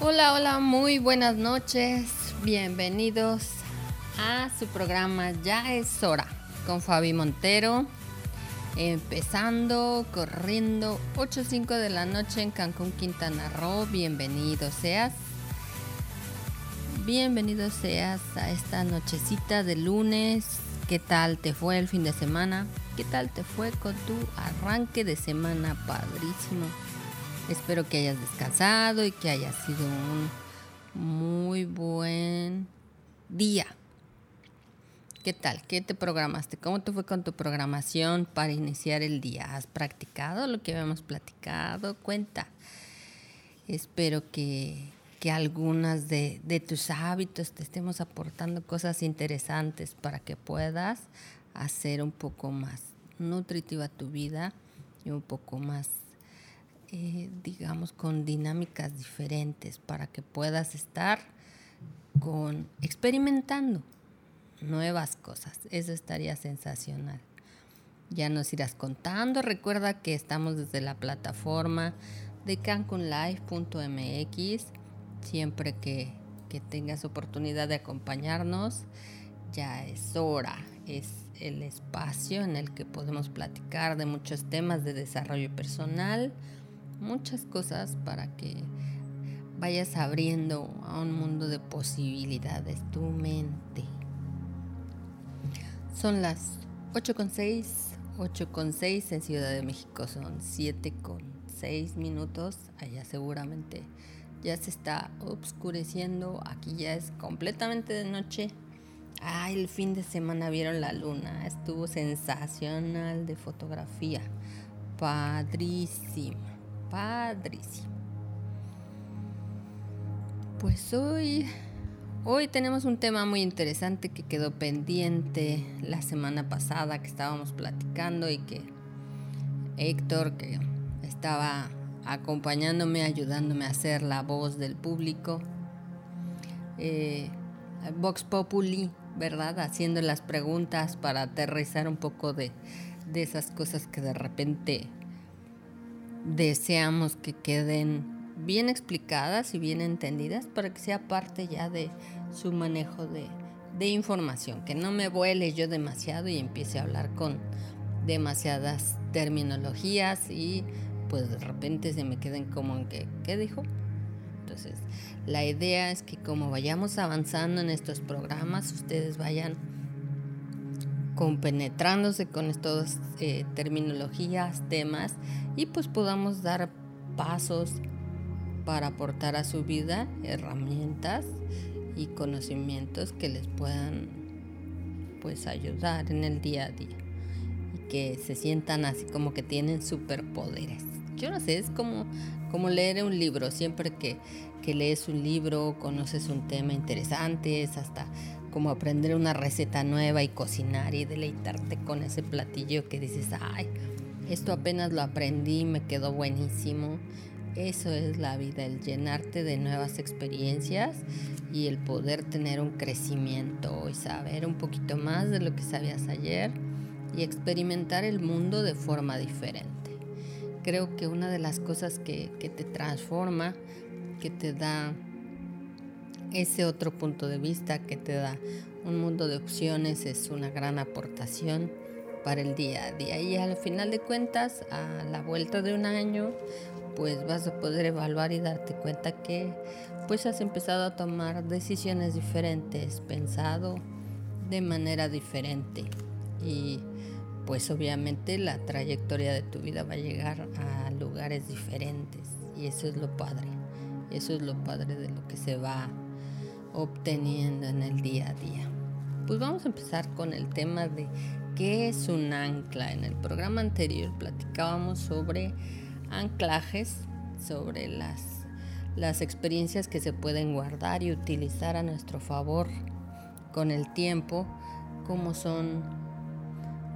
Hola, hola, muy buenas noches. Bienvenidos a su programa Ya es hora con Fabi Montero. Empezando, corriendo, 8.05 de la noche en Cancún, Quintana Roo. Bienvenido seas. Bienvenido seas a esta nochecita de lunes. ¿Qué tal te fue el fin de semana? ¿Qué tal te fue con tu arranque de semana? Padrísimo. Espero que hayas descansado y que haya sido un muy buen día. ¿Qué tal? ¿Qué te programaste? ¿Cómo te fue con tu programación para iniciar el día? ¿Has practicado lo que habíamos platicado? Cuenta. Espero que, que algunas de, de tus hábitos te estemos aportando cosas interesantes para que puedas hacer un poco más nutritiva tu vida y un poco más eh, digamos, con dinámicas diferentes para que puedas estar con experimentando nuevas cosas. Eso estaría sensacional. Ya nos irás contando. Recuerda que estamos desde la plataforma de cancunlive.mx. Siempre que, que tengas oportunidad de acompañarnos, ya es hora. Es el espacio en el que podemos platicar de muchos temas de desarrollo personal muchas cosas para que vayas abriendo a un mundo de posibilidades tu mente. Son las 8.6, 8.6 en Ciudad de México, son 7.6 minutos, allá seguramente ya se está oscureciendo, aquí ya es completamente de noche. Ay, el fin de semana vieron la luna, estuvo sensacional de fotografía, padrísimo. Padrísimo. Pues hoy, hoy tenemos un tema muy interesante que quedó pendiente la semana pasada que estábamos platicando y que Héctor, que estaba acompañándome, ayudándome a hacer la voz del público, eh, Vox Populi, ¿verdad? Haciendo las preguntas para aterrizar un poco de, de esas cosas que de repente deseamos que queden bien explicadas y bien entendidas para que sea parte ya de su manejo de, información, que no me vuele yo demasiado y empiece a hablar con demasiadas terminologías y pues de repente se me queden como en que, ¿qué dijo? Entonces, la idea es que como vayamos avanzando en estos programas, ustedes vayan compenetrándose con estas eh, terminologías, temas y pues podamos dar pasos para aportar a su vida herramientas y conocimientos que les puedan pues ayudar en el día a día y que se sientan así como que tienen superpoderes. Yo no sé, es como, como leer un libro, siempre que, que lees un libro, conoces un tema interesante, es hasta como aprender una receta nueva y cocinar y deleitarte con ese platillo que dices, ay, esto apenas lo aprendí, me quedó buenísimo. Eso es la vida, el llenarte de nuevas experiencias y el poder tener un crecimiento y saber un poquito más de lo que sabías ayer y experimentar el mundo de forma diferente. Creo que una de las cosas que, que te transforma, que te da ese otro punto de vista que te da un mundo de opciones es una gran aportación para el día a día. Y al final de cuentas, a la vuelta de un año, pues vas a poder evaluar y darte cuenta que pues has empezado a tomar decisiones diferentes, pensado de manera diferente. Y pues obviamente la trayectoria de tu vida va a llegar a lugares diferentes. Y eso es lo padre. Eso es lo padre de lo que se va obteniendo en el día a día. Pues vamos a empezar con el tema de qué es un ancla. En el programa anterior platicábamos sobre anclajes, sobre las, experiencias que se pueden guardar y utilizar a nuestro favor con el tiempo, cómo son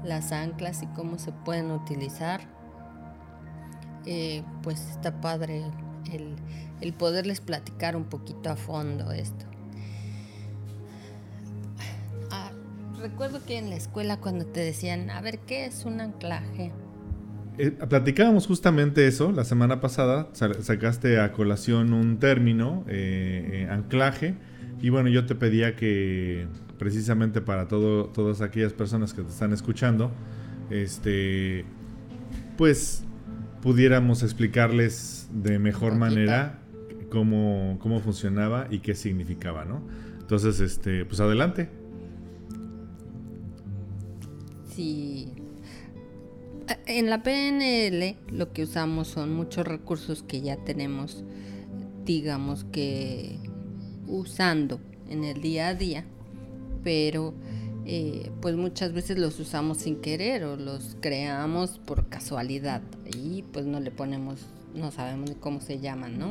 las anclas y cómo se pueden utilizar. Eh, pues está padre el poderles platicar un poquito a fondo esto. Recuerdo que en la escuela cuando te decían, a ver, ¿qué es un anclaje? eh, platicábamos justamente eso la semana pasada, sacaste a colación un término, eh, anclaje, y bueno, yo te pedía que precisamente para todo, todas aquellas personas que te están escuchando, este, pues pudiéramos explicarles de mejor manera cómo, cómo funcionaba y qué significaba, ¿no? Entonces, este, pues adelante. Sí. En la PNL lo que usamos son muchos recursos que ya tenemos, digamos que usando en el día a día, pero eh, pues muchas veces los usamos sin querer o los creamos por casualidad y pues no le ponemos, no sabemos ni cómo se llaman, ¿no?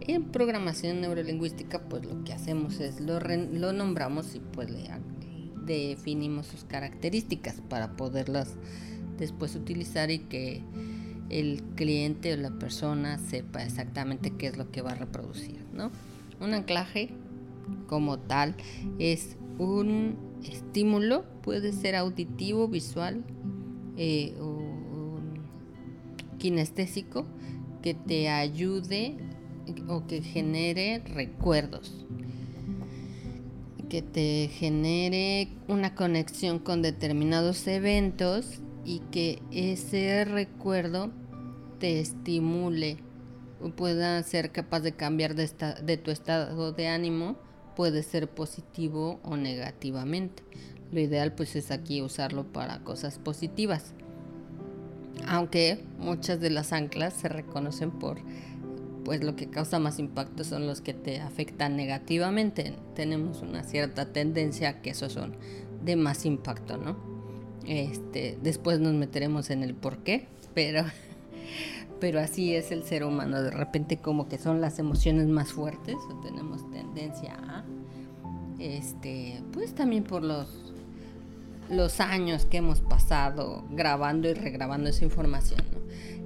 En programación neurolingüística pues lo que hacemos es lo, lo nombramos y pues le definimos sus características para poderlas después utilizar y que el cliente o la persona sepa exactamente qué es lo que va a reproducir, ¿no? Un anclaje como tal es un estímulo, puede ser auditivo, visual eh, o kinestésico, que te ayude o que genere recuerdos, que te genere una conexión con determinados eventos y que ese recuerdo te estimule o pueda ser capaz de cambiar de, de tu estado de ánimo puede ser positivo o negativamente. Lo ideal pues es aquí usarlo para cosas positivas. Aunque muchas de las anclas se reconocen por pues lo que causa más impacto son los que te afectan negativamente. Tenemos una cierta tendencia a que esos son de más impacto, ¿no? Este, después nos meteremos en el por qué, pero pero así es el ser humano, de repente como que son las emociones más fuertes tenemos tendencia a este, pues también por los los años que hemos pasado grabando y regrabando esa información,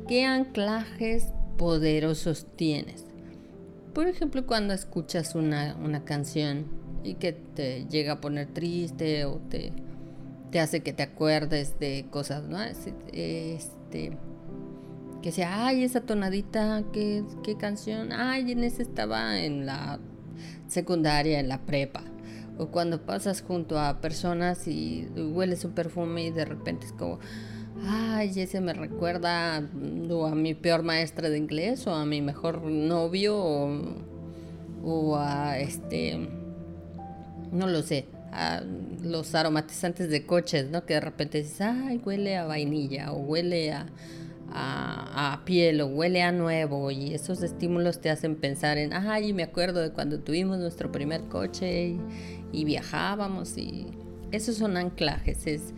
¿Qué anclajes poderosos tienes? Por ejemplo, cuando escuchas una, una canción y que te llega a poner triste o te, te hace que te acuerdes de cosas, ¿no? Este, que sea, ay, esa tonadita, ¿qué, qué canción? Ay, en ese estaba en la secundaria, en la prepa. O cuando pasas junto a personas y hueles un perfume y de repente es como, ay, ese me recuerda a mi peor maestra de inglés o a mi mejor novio o, a este, no lo sé, a los aromatizantes de coches, ¿no? Que de repente dices, ay, huele a vainilla o huele a a, piel o huele a nuevo y esos estímulos te hacen pensar en, ay, me acuerdo de cuando tuvimos nuestro primer coche y, viajábamos y esos son anclajes, es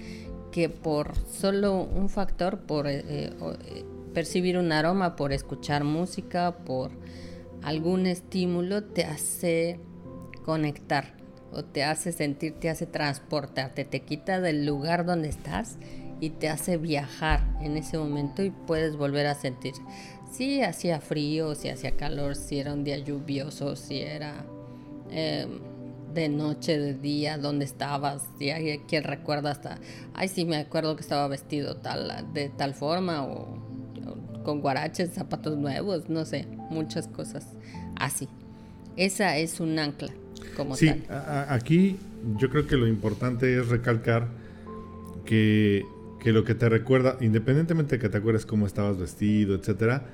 que por solo un factor, por eh, eh, eh, percibir un aroma, por escuchar música, por algún estímulo, te hace conectar o te hace sentir, te hace transportarte, te quita del lugar donde estás y te hace viajar en ese momento y puedes volver a sentir. Si hacía frío, si hacía calor, si era un día lluvioso, si era em, de noche, de día, dónde estabas, si hay quien recuerda hasta, ay sí me acuerdo que estaba vestido tal, de tal forma o, con guaraches, zapatos nuevos, no sé, muchas cosas así. Esa es un ancla como sí, aquí yo creo que lo importante es recalcar que que lo que te recuerda, independientemente de que te acuerdes cómo estabas vestido, etcétera,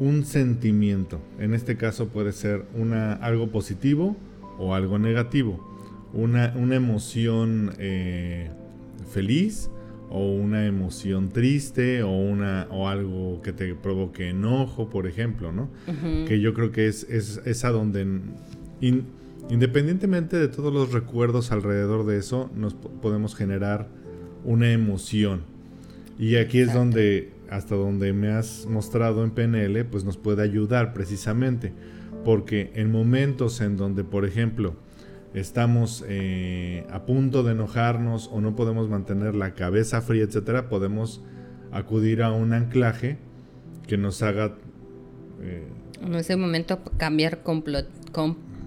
un sentimiento. En este caso puede ser una, algo positivo o algo negativo. Una, una emoción eh, feliz o una emoción triste o, una, o algo que te provoque enojo, por ejemplo, ¿no? Que yo creo que es, es, a donde, independientemente de todos los recuerdos alrededor de eso, nos podemos generar una emoción. Y aquí es donde, hasta donde me has mostrado en PNL, pues nos puede ayudar precisamente. Porque en momentos en donde, por ejemplo, estamos eh, a punto de enojarnos o no podemos mantener la cabeza fría, etcétera, podemos acudir a un anclaje que nos haga. Eh, en ese momento cambiar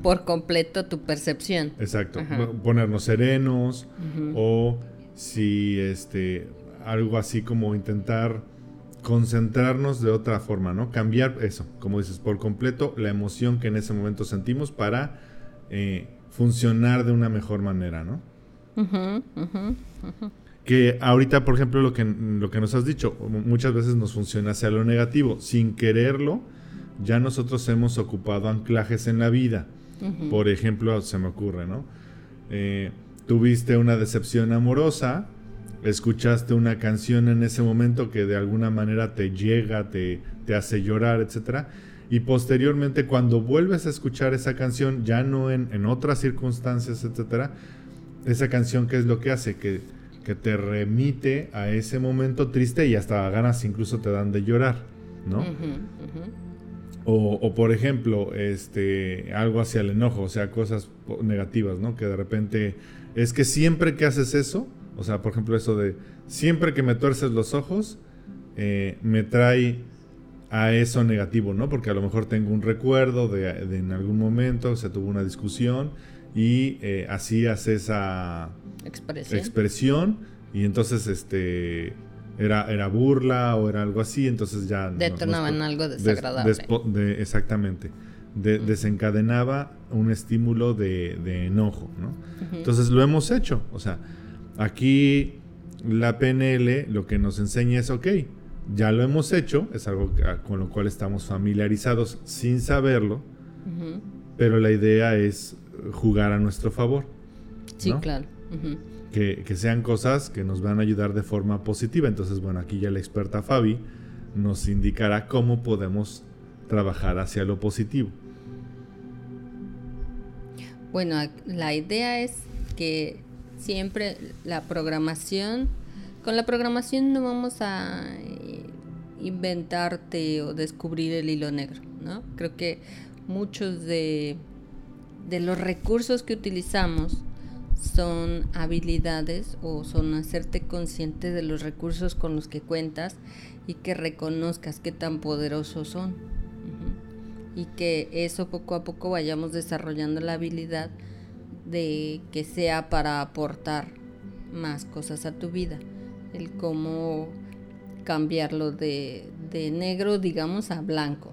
por completo tu percepción. Exacto. Ponernos serenos o si este algo así como intentar concentrarnos de otra forma, ¿no? Cambiar eso, como dices, por completo la emoción que en ese momento sentimos para eh, funcionar de una mejor manera, ¿no? Que ahorita, por ejemplo, lo que, lo que nos has dicho, muchas veces nos funciona hacia lo negativo. Sin quererlo, ya nosotros hemos ocupado anclajes en la vida. Por ejemplo, se me ocurre, ¿no? Eh, tuviste una decepción amorosa, escuchaste una canción en ese momento que de alguna manera te llega, te, te hace llorar, etc. Y posteriormente cuando vuelves a escuchar esa canción, ya no en, en otras circunstancias, etc., esa canción, ¿qué es lo que hace? Que, que te remite a ese momento triste y hasta ganas incluso te dan de llorar, ¿no? O, o, por ejemplo, este, algo hacia el enojo, o sea, cosas negativas, ¿no? Que de repente es que siempre que haces eso, o sea, por ejemplo, eso de siempre que me tuerces los ojos, eh, me trae a eso negativo, ¿no? Porque a lo mejor tengo un recuerdo de, en algún momento se tuvo una discusión y eh, así hace esa expresión. y entonces este era, era burla o era algo así, entonces ya... Detonaban algo desagradable. exactamente. Desencadenaba un estímulo de, enojo, ¿no? Entonces lo hemos hecho, o sea, Aquí la PNL lo que nos enseña es, ok, ya lo hemos hecho, es algo con lo cual estamos familiarizados sin saberlo, pero la idea es jugar a nuestro favor. Sí, claro. que, que, sean cosas que nos van a ayudar de forma positiva. Entonces, bueno, aquí ya la experta Fabi nos indicará cómo podemos trabajar hacia lo positivo. Bueno, la idea es que siempre la programación, con la programación no vamos a eh, inventarte o descubrir el hilo negro, ¿no? Creo que muchos de, de los recursos que utilizamos son habilidades o son hacerte consciente de los recursos con los que cuentas y que reconozcas qué tan poderosos son. Y que eso poco a poco vayamos desarrollando la habilidad de que sea para aportar más cosas a tu vida. El cómo cambiarlo de, de negro, digamos, a blanco.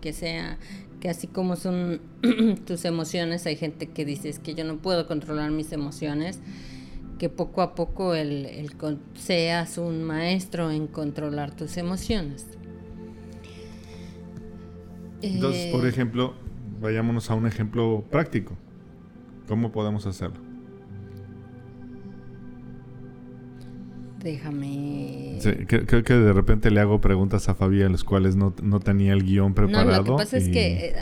Que sea, que así como son tus emociones, hay gente que dice que yo no puedo controlar mis emociones, que poco a poco el, el seas un maestro en controlar tus emociones. Entonces, por eh, ejemplo, vayámonos a un ejemplo práctico. ¿Cómo podemos hacerlo? Déjame. creo, que de repente le hago preguntas a Fabi en las cuales no, tenía el guion preparado. No, lo que pasa es que eh,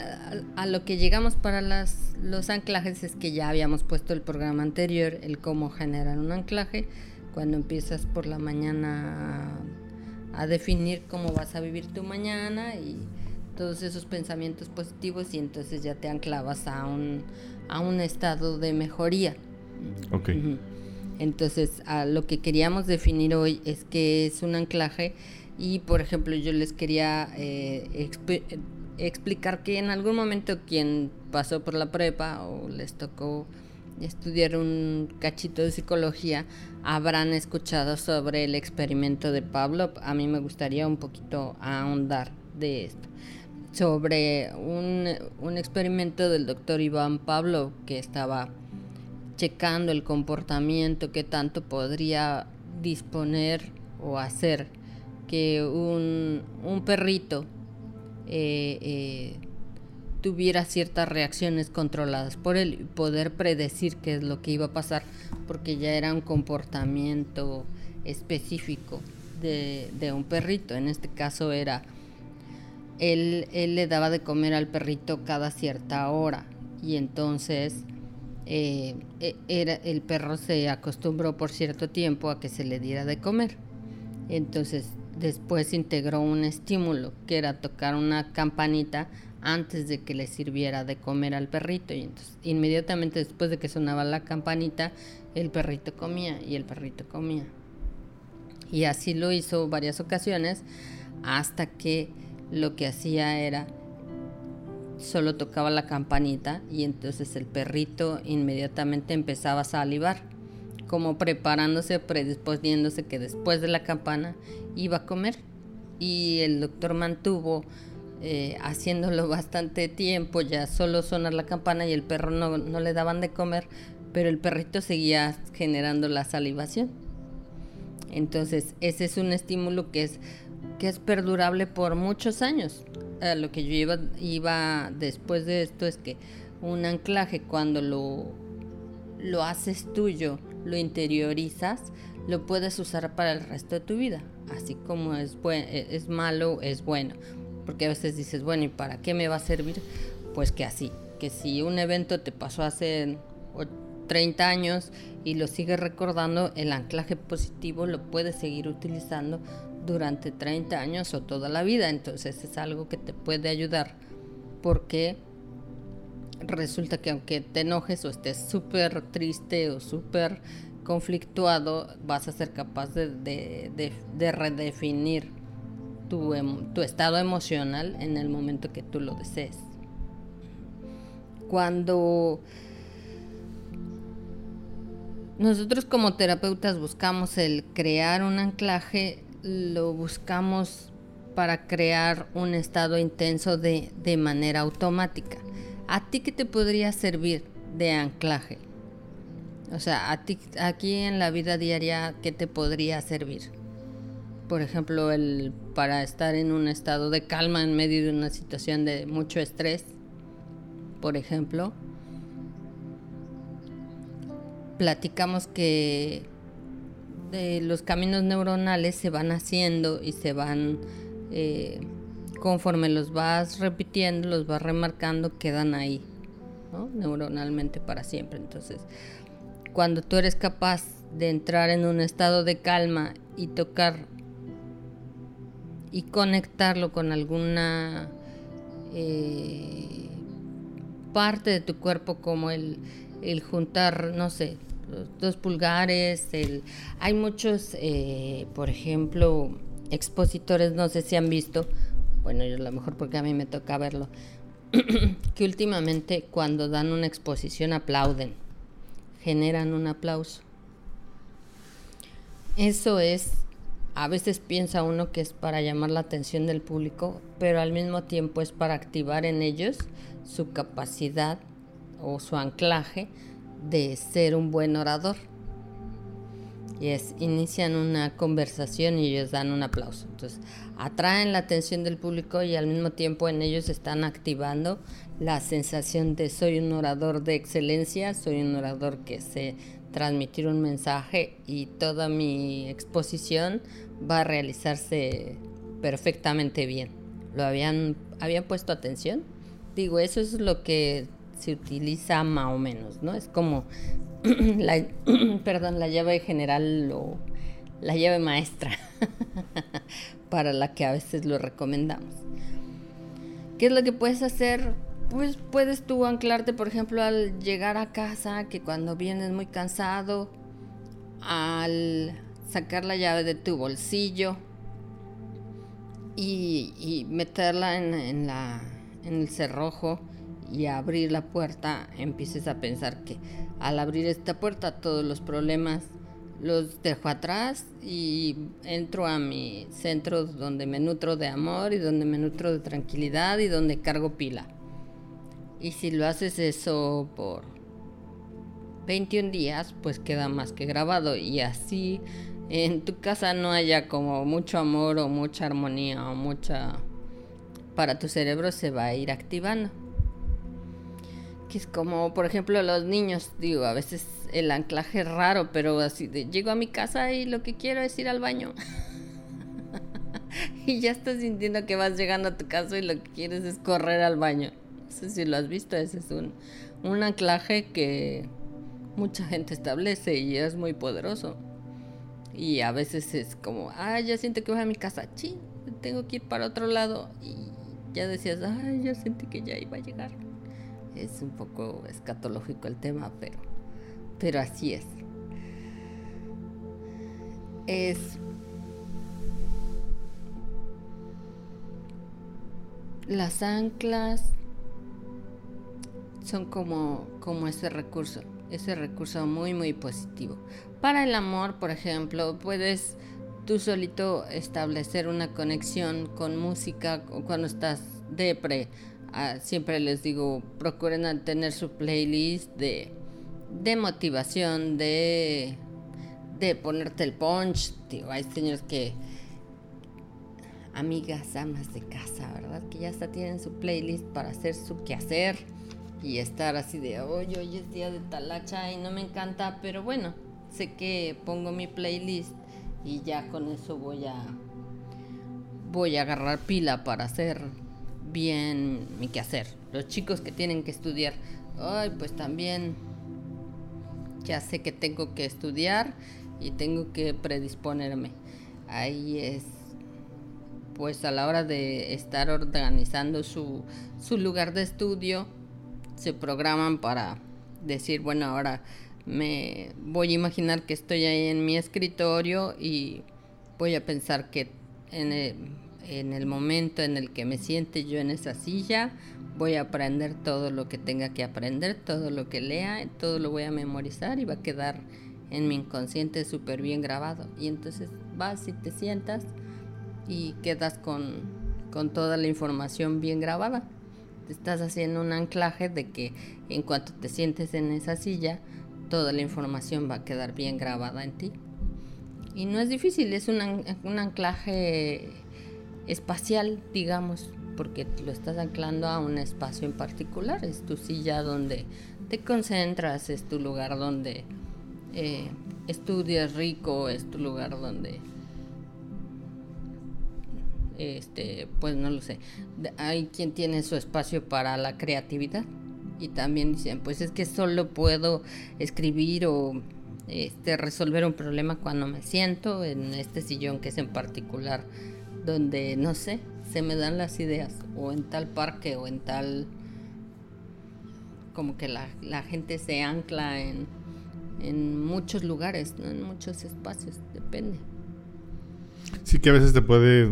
a, lo que llegamos para las, los anclajes es que ya habíamos puesto el programa anterior, el cómo generar un anclaje. Cuando empiezas por la mañana a, a definir cómo vas a vivir tu mañana y todos esos pensamientos positivos y entonces ya te anclavas a un, a un estado de mejoría. Ok. Entonces, a lo que queríamos definir hoy es que es un anclaje y, por ejemplo, yo les quería eh, explicar que en algún momento quien pasó por la prepa o les tocó estudiar un cachito de psicología habrán escuchado sobre el experimento de Pavlov. A mí me gustaría un poquito ahondar de esto sobre un, experimento del doctor Iván Pablo que estaba checando el comportamiento que tanto podría disponer o hacer que un, perrito eh, eh, tuviera ciertas reacciones controladas por él y poder predecir qué es lo que iba a pasar porque ya era un comportamiento específico de, de un perrito. En este caso era él, le daba de comer al perrito cada cierta hora y entonces eh, e, era, el perro se acostumbró por cierto tiempo a que se le diera de comer. Entonces después integró un estímulo que era tocar una campanita antes de que le sirviera de comer al perrito y entonces inmediatamente después de que sonaba la campanita el perrito comía y el perrito comía. Y así lo hizo varias ocasiones hasta que lo que hacía era solo tocaba la campanita y entonces el perrito inmediatamente empezaba a salivar, como preparándose, predisponiéndose que después de la campana iba a comer. y el doctor mantuvo eh, haciéndolo bastante tiempo, ya solo sonar la campana y el perro no, no le daban de comer, pero el perrito seguía generando la salivación. Entonces, ese es un estímulo que es, que es perdurable por muchos años. lo que yo iba, después de esto es que un anclaje cuando lo, lo haces tuyo, lo interiorizas, lo puedes usar para el resto de tu vida. Así como es, es malo, es bueno. Porque a veces dices, bueno, ¿y para qué me va a servir? Pues que así, que si un evento te pasó hace 30 años y lo sigues recordando, el anclaje positivo lo puedes seguir utilizando durante 30 años o toda la vida. Entonces es algo que te puede ayudar porque resulta que aunque te enojes o estés súper triste o súper conflictuado, vas a ser capaz de, redefinir tu, em, tu, estado emocional en el momento que tú lo desees. Cuando nosotros como terapeutas buscamos el crear un anclaje, lo buscamos para crear un estado intenso de, de manera automática. ¿A ti qué te podría servir de anclaje? O sea, a ti, aquí en la vida diaria, ¿qué te podría servir? Por ejemplo, el, para estar en un estado de calma en medio de una situación de mucho estrés, por ejemplo. Platicamos que los caminos neuronales se van haciendo y se van, eh, conforme los vas repitiendo, los vas remarcando, quedan ahí, neuronalmente para siempre. Entonces, cuando tú eres capaz de entrar en un estado de calma y tocar y conectarlo con alguna eh, parte de tu cuerpo como el, juntar, no sé, dos pulgares, el, hay muchos, eh, por ejemplo, expositores, no sé si han visto, bueno, yo a lo mejor porque a mí me toca verlo, que últimamente cuando dan una exposición aplauden generan un aplauso. Eso es, a veces piensa uno que es para llamar la atención del público, pero al mismo tiempo es para activar en ellos su capacidad o su anclaje de ser un buen orador. Y es, inician una conversación y ellos dan un aplauso. Entonces, atraen la atención del público y al mismo tiempo en ellos están activando la sensación de soy un orador de excelencia, soy un orador que sé transmitir un mensaje y toda mi exposición va a realizarse perfectamente bien. ¿Lo habían, habían puesto atención? Digo, eso es lo que se utiliza más o menos, ¿no? Es como la, perdón, la llave general o la llave maestra para la que a veces lo recomendamos. ¿Qué es lo que puedes hacer? pues puedes tú anclarte, por ejemplo, al llegar a casa, que cuando vienes muy cansado, al sacar la llave de tu bolsillo y, meterla en, la, en el cerrojo y abrir la puerta, empieces a pensar que al abrir esta puerta todos los problemas los dejo atrás y entro a mi centro donde me nutro de amor y donde me nutro de tranquilidad y donde cargo pila. Y si lo haces eso por 21 días, pues queda más que grabado. Y así en tu casa no haya como mucho amor o mucha armonía o mucha... Para tu cerebro se va a ir activando. Es como, por ejemplo, los niños, digo, a veces el anclaje es raro, pero así de, llego a mi casa y lo que quiero es ir al baño. y ya estás sintiendo que vas llegando a tu casa y lo que quieres es correr al baño sé si lo has visto, ese es un, un anclaje que mucha gente establece y es muy poderoso. Y a veces es como, ah, ya siento que voy a mi casa, sí, tengo que ir para otro lado. Y ya decías, ah, ya sentí que ya iba a llegar. Es un poco escatológico el tema, pero, pero así es. Es las anclas son como, como ese recurso, ese recurso muy, muy positivo. Para el amor, por ejemplo, puedes tú solito establecer una conexión con música cuando estás depre. Ah, siempre les digo, procuren tener su playlist de, de motivación, de, de ponerte el punch. Digo, hay señores que, amigas, amas de casa, ¿verdad? Que ya hasta tienen su playlist para hacer su quehacer y estar así de, oye, hoy es día de talacha y no me encanta, pero bueno, sé que pongo mi playlist y ya con eso voy a voy a agarrar pila para hacer bien mi quehacer. Los chicos que tienen que estudiar, ay, pues también ya sé que tengo que estudiar y tengo que predisponerme. Ahí es pues a la hora de estar organizando su, su lugar de estudio, se programan para decir, bueno, ahora me voy a imaginar que estoy ahí en mi escritorio y voy a pensar que en el, momento en el que me siente yo en esa silla, voy a aprender todo lo que tenga que aprender, todo lo que lea, todo lo voy a memorizar y va a quedar en mi inconsciente súper bien grabado. Y entonces vas y te sientas y quedas con, con toda la información bien grabada. Te estás haciendo un anclaje de que en cuanto te sientes en esa silla, toda la información va a quedar bien grabada en ti. Y no es difícil, es un, anclaje espacial, digamos, porque lo estás anclando a un espacio en particular. Es tu silla donde te concentras, es tu lugar donde eh, estudias rico, es tu lugar donde, este, pues no lo sé, hay quien tiene su espacio para la creatividad y también dicen, pues es que solo puedo escribir o este, resolver un problema cuando me siento en este sillón que es en particular, donde no sé, se me dan las ideas, o en tal parque o en tal, como que la, gente se ancla en, en muchos lugares, en muchos espacios, depende. Sí que a veces te puede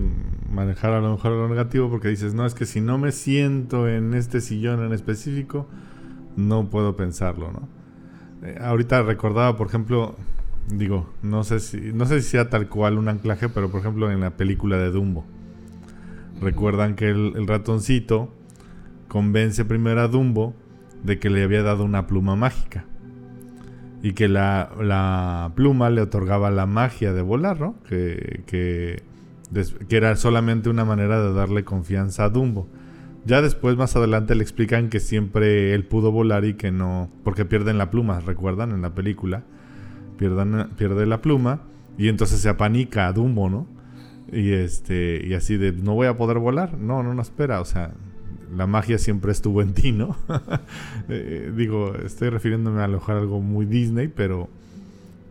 manejar a lo mejor lo negativo porque dices, no, es que si no me siento en este sillón en específico, no puedo pensarlo, ¿no? Eh, ahorita recordaba, por ejemplo, digo, no sé si no sé si sea tal cual un anclaje, pero por ejemplo en la película de Dumbo. Recuerdan que el, ratoncito convence primero a Dumbo de que le había dado una pluma mágica. Y que la, la pluma le otorgaba la magia de volar, ¿no? Que, que que era solamente una manera de darle confianza a Dumbo. Ya después, más adelante, le explican que siempre él pudo volar y que no. Porque pierden la pluma, ¿recuerdan? En la película. Pierde la pluma y entonces se apanica a Dumbo, ¿no? Y, este, y así de, no voy a poder volar. No, no, no espera. O sea, la magia siempre estuvo en ti, ¿no? Eh, digo, estoy refiriéndome a alojar algo muy Disney, pero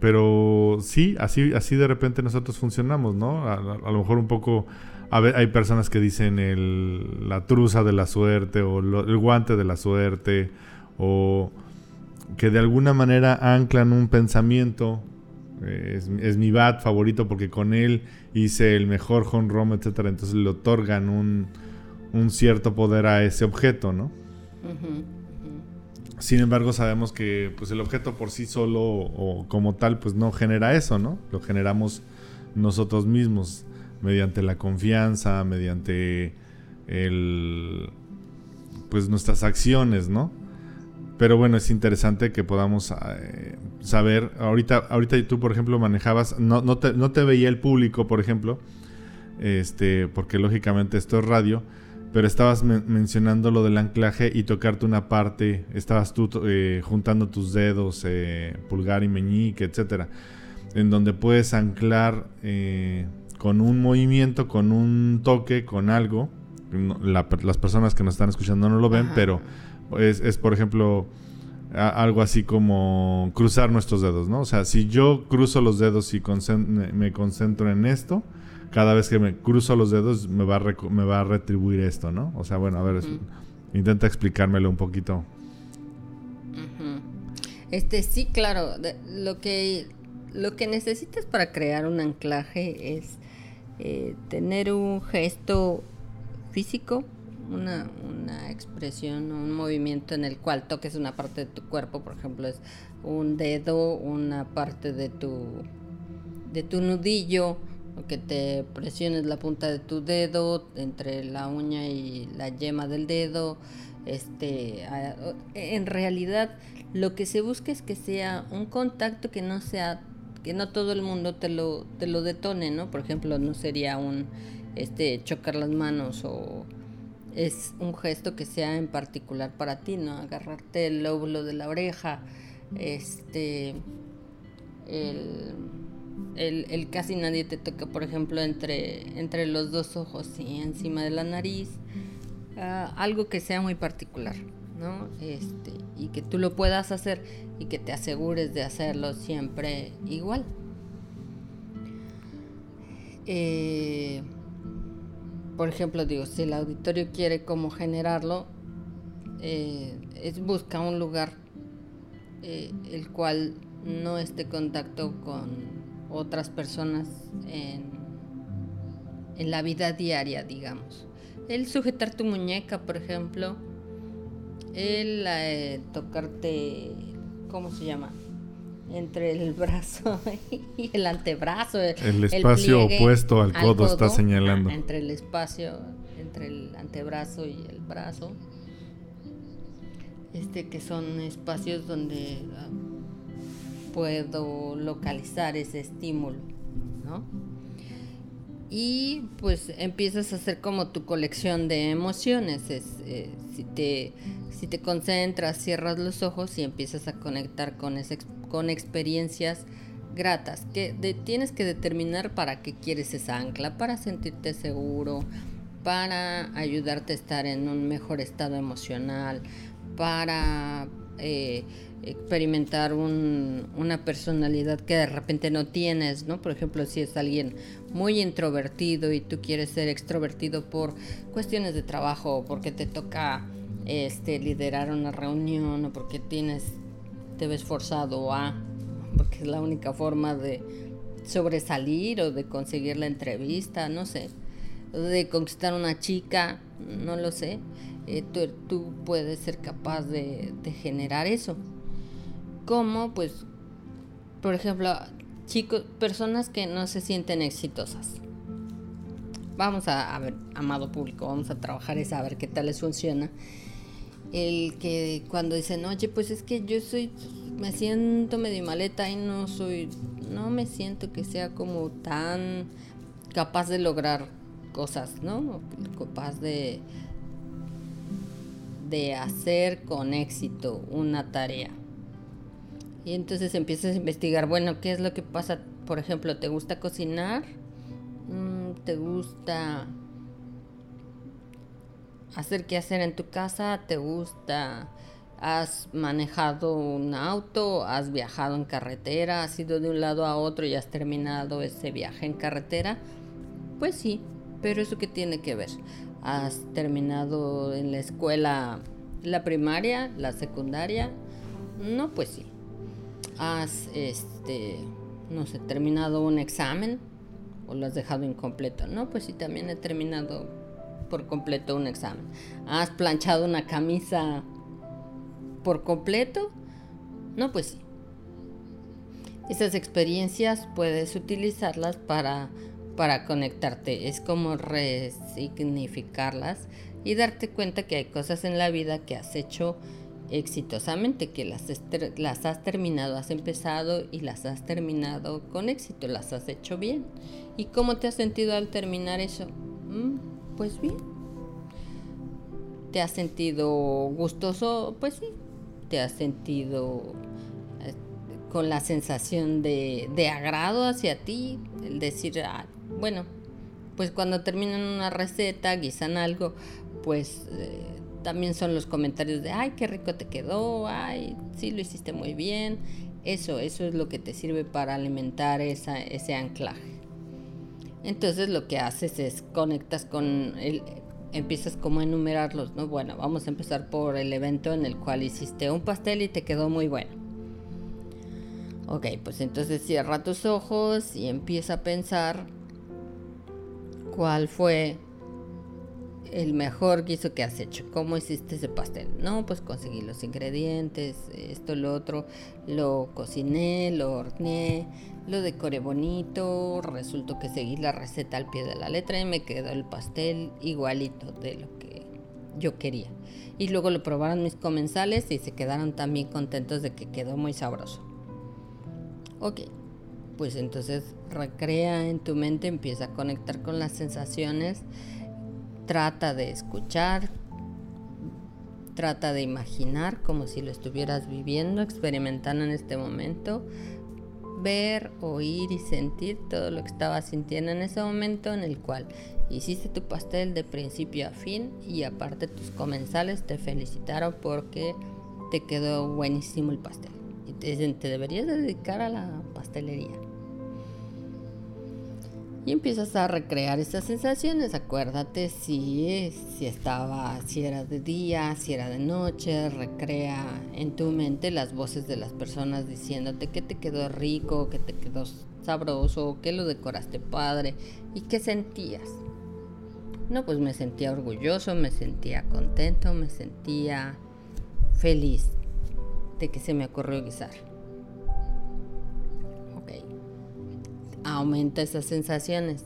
pero sí, así, así de repente nosotros funcionamos, ¿no? A, lo mejor un poco... Hay personas que dicen el, la truza de la suerte o el guante de la suerte o que de alguna manera anclan un pensamiento. es, mi bat favorito porque con él hice el mejor home run, etcétera. Entonces le otorgan un, un cierto poder a ese objeto, ¿no? Sin embargo, sabemos que pues, el objeto por sí solo o como tal pues no genera eso, ¿no? Lo generamos nosotros mismos mediante la confianza, mediante el pues nuestras acciones, ¿no? Pero bueno, es interesante que podamos eh, saber, ahorita, ahorita tú por ejemplo manejabas, no, no, te, no te veía el público, por ejemplo, este, porque lógicamente esto es radio, pero estabas mencionando lo del anclaje y tocarte una parte, estabas tú eh, juntando tus dedos, eh, pulgar y meñique, etcétera, en donde puedes anclar eh, con un movimiento, con un toque, con algo. las personas que nos están escuchando no lo ven, pero es, es, por ejemplo algo así como cruzar nuestros dedos, ¿no? O sea, si yo cruzo los dedos y me concentro en esto, cada vez que me cruzo los dedos me va a, me va a retribuir esto, ¿no? O sea, bueno, a ver, intenta explicármelo un poquito. Este, sí, claro, lo que lo que necesitas para crear un anclaje es eh, tener un gesto físico, una, una expresión, un movimiento en el cual toques una parte de tu cuerpo, por ejemplo, es un dedo, una parte de tu de tu nudillo, o que te presiones la punta de tu dedo entre la uña y la yema del dedo. Este, en realidad lo que se busca es que sea un contacto que no sea que no todo el mundo te lo te lo detone, ¿no? Por ejemplo, no sería un este chocar las manos o es un gesto que sea en particular para ti, ¿no? Agarrarte el lóbulo de la oreja, este, el, el, casi nadie te toca, por ejemplo, entre, entre los dos ojos y encima de la nariz, ah, algo que sea muy particular, ¿no? Este, y que tú lo puedas hacer y que te asegures de hacerlo siempre igual. Eh, por ejemplo, digo, si el auditorio quiere cómo generarlo, eh, es busca un lugar eh, el cual no esté contacto con otras personas en, en la vida diaria, digamos. El sujetar tu muñeca, por ejemplo, el eh, tocarte, ¿cómo se llama? Entre el brazo y el antebrazo. El espacio opuesto al codo, está señalando. entre el espacio, entre el antebrazo y el brazo. Este que son espacios donde ah, puedo localizar ese estímulo, ¿no? Y pues empiezas a hacer como tu colección de emociones. Es, eh, si, te, si te concentras, cierras los ojos y empiezas a conectar con ese con experiencias gratas, que tienes que determinar para qué quieres esa ancla, para sentirte seguro, para ayudarte a estar en un mejor estado emocional, para eh, experimentar una personalidad que de repente no tienes, ¿no? Por ejemplo, si es alguien muy introvertido y tú quieres ser extrovertido por cuestiones de trabajo, porque te toca este, liderar una reunión o porque tienes te ves forzado a, porque es la única forma de sobresalir o de conseguir la entrevista, no sé, de conquistar una chica, no lo sé, eh, tú, puedes ser capaz de, generar eso. Como, pues, por ejemplo, chicos, personas que no se sienten exitosas. Vamos a, a ver, amado público, vamos a trabajar esa, a ver qué tal les funciona el que cuando dicen, oye, pues es que yo soy, me siento medio maleta y no soy, no me siento que sea como tan capaz de lograr cosas, ¿no? Capaz de, de hacer con éxito una tarea. Y entonces empiezas a investigar, bueno, ¿qué es lo que pasa? Por ejemplo, ¿te gusta cocinar? Mm, ¿Te gusta hacer qué hacer en tu casa, te gusta, has manejado un auto, has viajado en carretera, has ido de un lado a otro y has terminado ese viaje en carretera, pues sí, pero eso qué tiene que ver. Has terminado en la escuela la primaria, la secundaria, no, pues sí. Has, este, no sé, terminado un examen o lo has dejado incompleto, no, pues sí, también he terminado por completo un examen. ¿Has planchado una camisa por completo? No, pues sí. Esas experiencias puedes utilizarlas para, para conectarte. Es como resignificarlas y darte cuenta que hay cosas en la vida que has hecho exitosamente, que las, las has terminado, has empezado y las has terminado con éxito, las has hecho bien. ¿Y cómo te has sentido al terminar eso? Mm, pues bien. ¿Te has sentido gustoso? Pues sí. ¿Te has sentido eh, con la sensación de, agrado hacia ti? El decir, ah, bueno, pues cuando terminan una receta, guisan algo, pues eh, también son los comentarios de, ay, qué rico te quedó, ay, sí lo hiciste muy bien. Eso, eso es lo que te sirve para alimentar esa, ese anclaje. Entonces lo que haces es conectas con el, empiezas como a enumerarlos, ¿no? Bueno, vamos a empezar por el evento en el cual hiciste un pastel y te quedó muy bueno. Ok, pues entonces cierra tus ojos y empieza a pensar cuál fue el mejor guiso que has hecho. ¿Cómo hiciste ese pastel? No, pues conseguí los ingredientes, esto, lo otro, lo cociné, lo horneé, lo decoré bonito, resultó que seguí la receta al pie de la letra y me quedó el pastel igualito de lo que yo quería. Y luego lo probaron mis comensales y se quedaron también contentos de que quedó muy sabroso. Ok, pues entonces recrea en tu mente, empieza a conectar con las sensaciones Trata de escuchar, trata de imaginar como si lo estuvieras viviendo, experimentando en este momento, ver, oír y sentir todo lo que estabas sintiendo en ese momento en el cual hiciste tu pastel de principio a fin y aparte tus comensales te felicitaron porque te quedó buenísimo el pastel. Y te te deberías dedicar a la pastelería y empiezas a recrear esas sensaciones. Acuérdate si, si estaba, si era de día, si era de noche, recrea en tu mente las voces de las personas diciéndote que te quedó rico, que te quedó sabroso, que lo decoraste padre y qué sentías. No, pues me sentía orgulloso, me sentía contento, me sentía feliz de que se me ocurrió guisar. Aumenta esas sensaciones.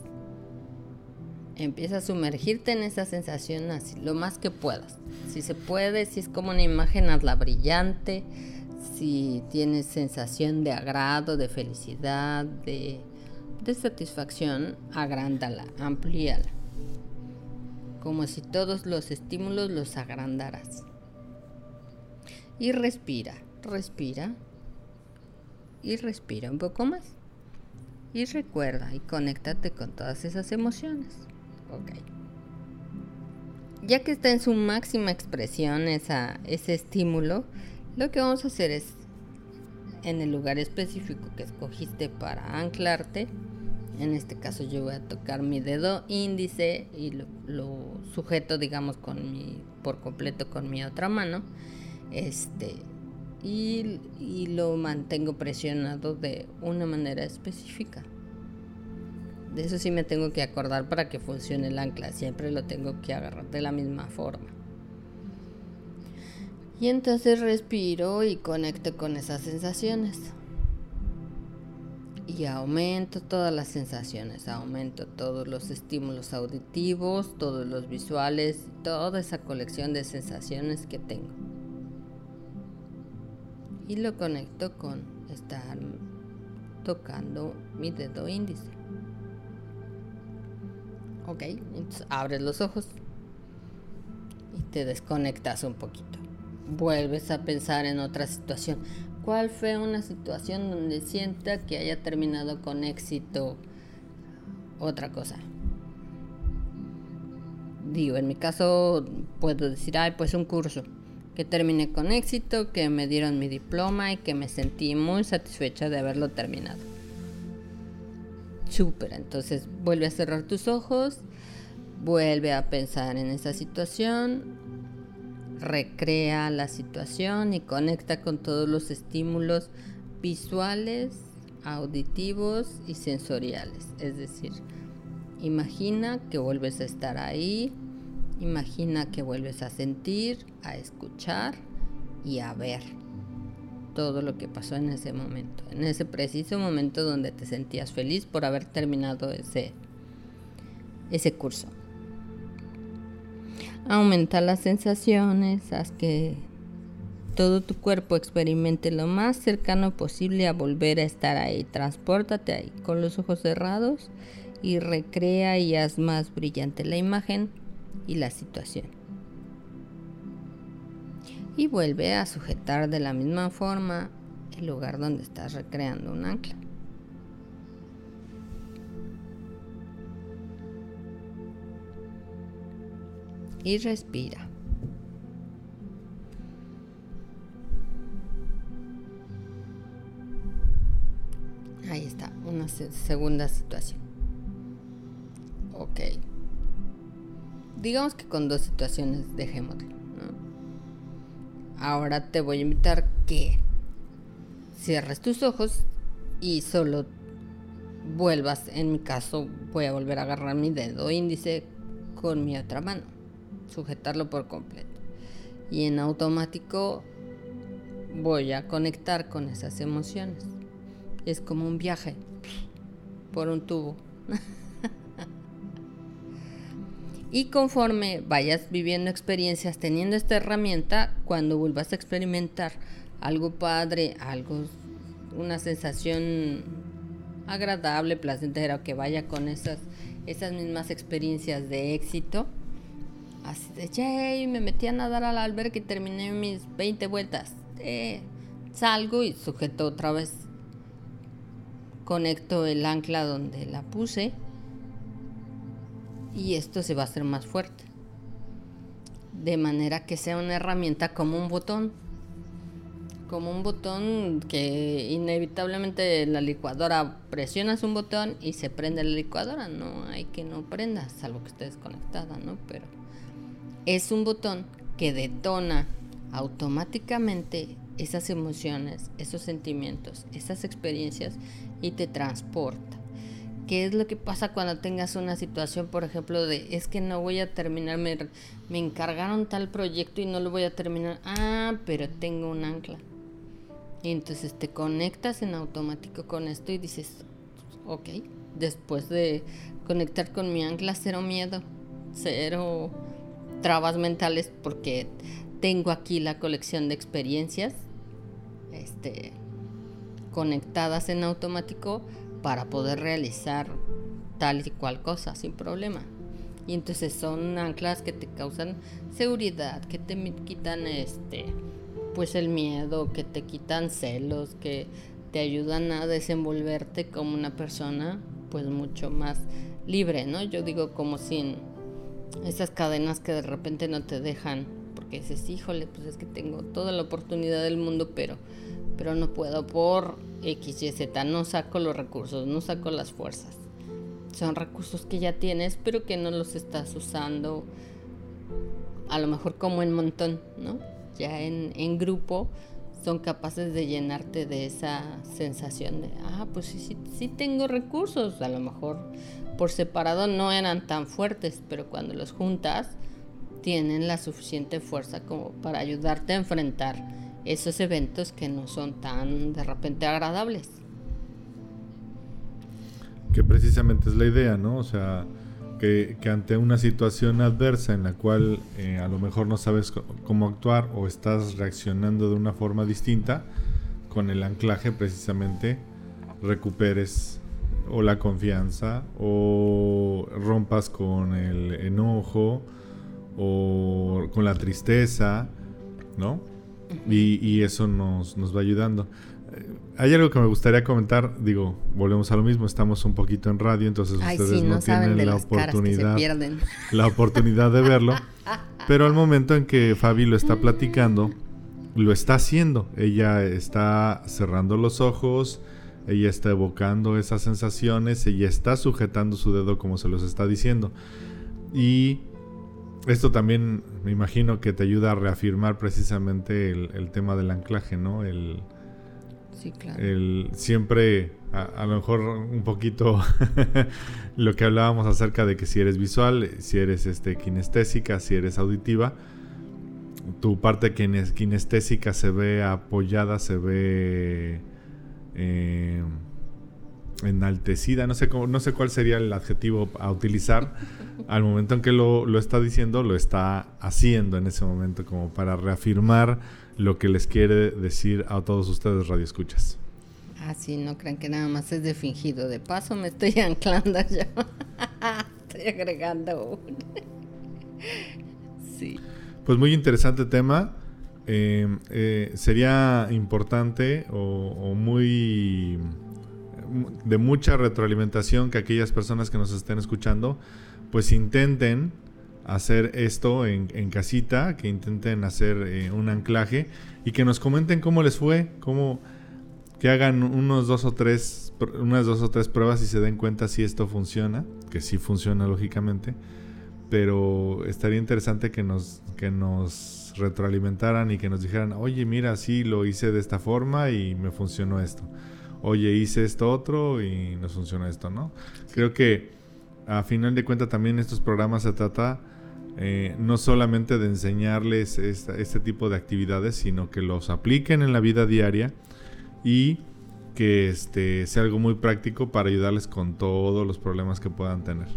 Empieza a sumergirte en esa sensación así, lo más que puedas. Si se puede, si es como una imagen, hazla brillante. Si tienes sensación de agrado, de felicidad, de, de satisfacción, agrándala, amplíala. Como si todos los estímulos los agrandaras. Y respira, respira. Y respira un poco más y recuerda y conéctate con todas esas emociones. Ok. Ya que está en su máxima expresión esa, ese estímulo, lo que vamos a hacer es, en el lugar específico que escogiste para anclarte, en este caso yo voy a tocar mi dedo índice y lo, lo sujeto, digamos, con mi, por completo con mi otra mano. Este, y, lo mantengo presionado de una manera específica. De eso sí me tengo que acordar para que funcione el ancla. Siempre lo tengo que agarrar de la misma forma. Y entonces respiro y conecto con esas sensaciones. Y aumento todas las sensaciones, aumento todos los estímulos auditivos, todos los visuales, toda esa colección de sensaciones que tengo y lo conecto con estar tocando mi dedo índice. Ok, entonces abres los ojos y te desconectas un poquito. Vuelves a pensar en otra situación. ¿Cuál fue una situación donde sienta que haya terminado con éxito otra cosa? Digo, en mi caso puedo decir, ay, pues un curso que terminé con éxito, que me dieron mi diploma y que me sentí muy satisfecha de haberlo terminado. Súper, entonces vuelve a cerrar tus ojos, vuelve a pensar en esa situación, recrea la situación y conecta con todos los estímulos visuales, auditivos y sensoriales. Es decir, imagina que vuelves a estar ahí, Imagina que vuelves a sentir, a escuchar y a ver todo lo que pasó en ese momento, en ese preciso momento donde te sentías feliz por haber terminado ese, ese curso. Aumenta las sensaciones, haz que todo tu cuerpo experimente lo más cercano posible a volver a estar ahí. Transpórtate ahí con los ojos cerrados y recrea y haz más brillante la imagen y la situación. Y vuelve a sujetar de la misma forma el lugar donde estás recreando un ancla. Y respira. Ahí está, una segunda situación. Ok digamos que con dos situaciones dejémoslo. Ahora te voy a invitar que cierres tus ojos y solo vuelvas, en mi caso voy a volver a agarrar mi dedo índice con mi otra mano. sujetarlo por completo. Y en automático voy a conectar con esas emociones. Es como un viaje por un tubo. y conforme vayas viviendo experiencias teniendo esta herramienta, cuando vuelvas a experimentar algo padre, algo, una sensación agradable, placentera, que vaya con esas, esas mismas experiencias de éxito, así de, yay, me metí a nadar al albergue y terminé mis 20 vueltas. Eh, salgo y sujeto otra vez. Conecto el ancla donde la puse y esto se va a hacer más fuerte. De manera que sea una herramienta como un botón. Como un botón que inevitablemente la licuadora presionas un botón y se prende la licuadora. No hay que no prenda, salvo que esté desconectada, ¿no? Pero es un botón que detona automáticamente esas emociones, esos sentimientos, esas experiencias y te transporta. ¿Qué es lo que pasa cuando tengas una situación, por ejemplo, de es que no voy a terminar, me, me encargaron tal proyecto y no lo voy a terminar? Ah, pero tengo un ancla. Y entonces te conectas en automático con esto y dices, ok, después de conectar con mi ancla, cero miedo, cero trabas mentales porque tengo aquí la colección de experiencias este, conectadas en automático para poder realizar tal y cual cosa sin problema. Y entonces son anclas que te causan seguridad, que te quitan este pues el miedo, que te quitan celos, que te ayudan a desenvolverte como una persona pues mucho más libre, ¿no? Yo digo como sin esas cadenas que de repente no te dejan porque dices, híjole, pues es que tengo toda la oportunidad del mundo, pero, pero no puedo por X, Y, Z, no saco los recursos, no saco las fuerzas. Son recursos que ya tienes, pero que no los estás usando a lo mejor como en montón, ¿no? Ya en, en grupo son capaces de llenarte de esa sensación de, ah, pues sí, sí, sí tengo recursos, a lo mejor por separado no eran tan fuertes, pero cuando los juntas, tienen la suficiente fuerza como para ayudarte a enfrentar esos eventos que no son tan de repente agradables. Que precisamente es la idea, ¿no? O sea, que, ante una situación adversa en la cual eh, a lo mejor no sabes cómo actuar o estás reaccionando de una forma distinta, con el anclaje precisamente recuperes o la confianza o rompas con el enojo o con la tristeza, ¿no? Y, eso nos, nos, va ayudando. Eh, hay algo que me gustaría comentar, digo, volvemos a lo mismo, estamos un poquito en radio, entonces ustedes no, tienen la oportunidad, la oportunidad de verlo, pero al momento en que Fabi lo está platicando, lo está haciendo, ella está cerrando los ojos, ella está evocando esas sensaciones, ella está sujetando su dedo como se los está diciendo. Y esto también me imagino que te ayuda a reafirmar precisamente el, tema del anclaje, ¿no? El, sí, claro. El siempre, a, lo mejor un poquito lo que hablábamos acerca de que si eres visual, si eres este, kinestésica, si eres auditiva, tu parte kinestésica se ve apoyada, se ve eh, enaltecida, no sé, cómo, no sé cuál sería el adjetivo a utilizar. Al momento en que lo, lo, está diciendo, lo está haciendo en ese momento, como para reafirmar lo que les quiere decir a todos ustedes radioescuchas. Ah, sí, no crean que nada más es de fingido. De paso me estoy anclando yo. estoy agregando sí. Pues muy interesante tema. Eh, eh, sería importante o muy de mucha retroalimentación que aquellas personas que nos estén escuchando pues intenten hacer esto en, casita, que intenten hacer eh, un anclaje y que nos comenten cómo les fue, cómo que hagan unos dos o tres, unas dos o tres pruebas y se den cuenta si esto funciona, que sí funciona lógicamente, pero estaría interesante que nos, que nos retroalimentaran y que nos dijeran, oye, mira, sí lo hice de esta forma y me funcionó esto. Oye, hice esto otro y no funciona esto, ¿no? Creo que a final de cuentas también estos programas se trata eh, no solamente de enseñarles este tipo de actividades, sino que los apliquen en la vida diaria y que este, sea algo muy práctico para ayudarles con todos los problemas que puedan tener.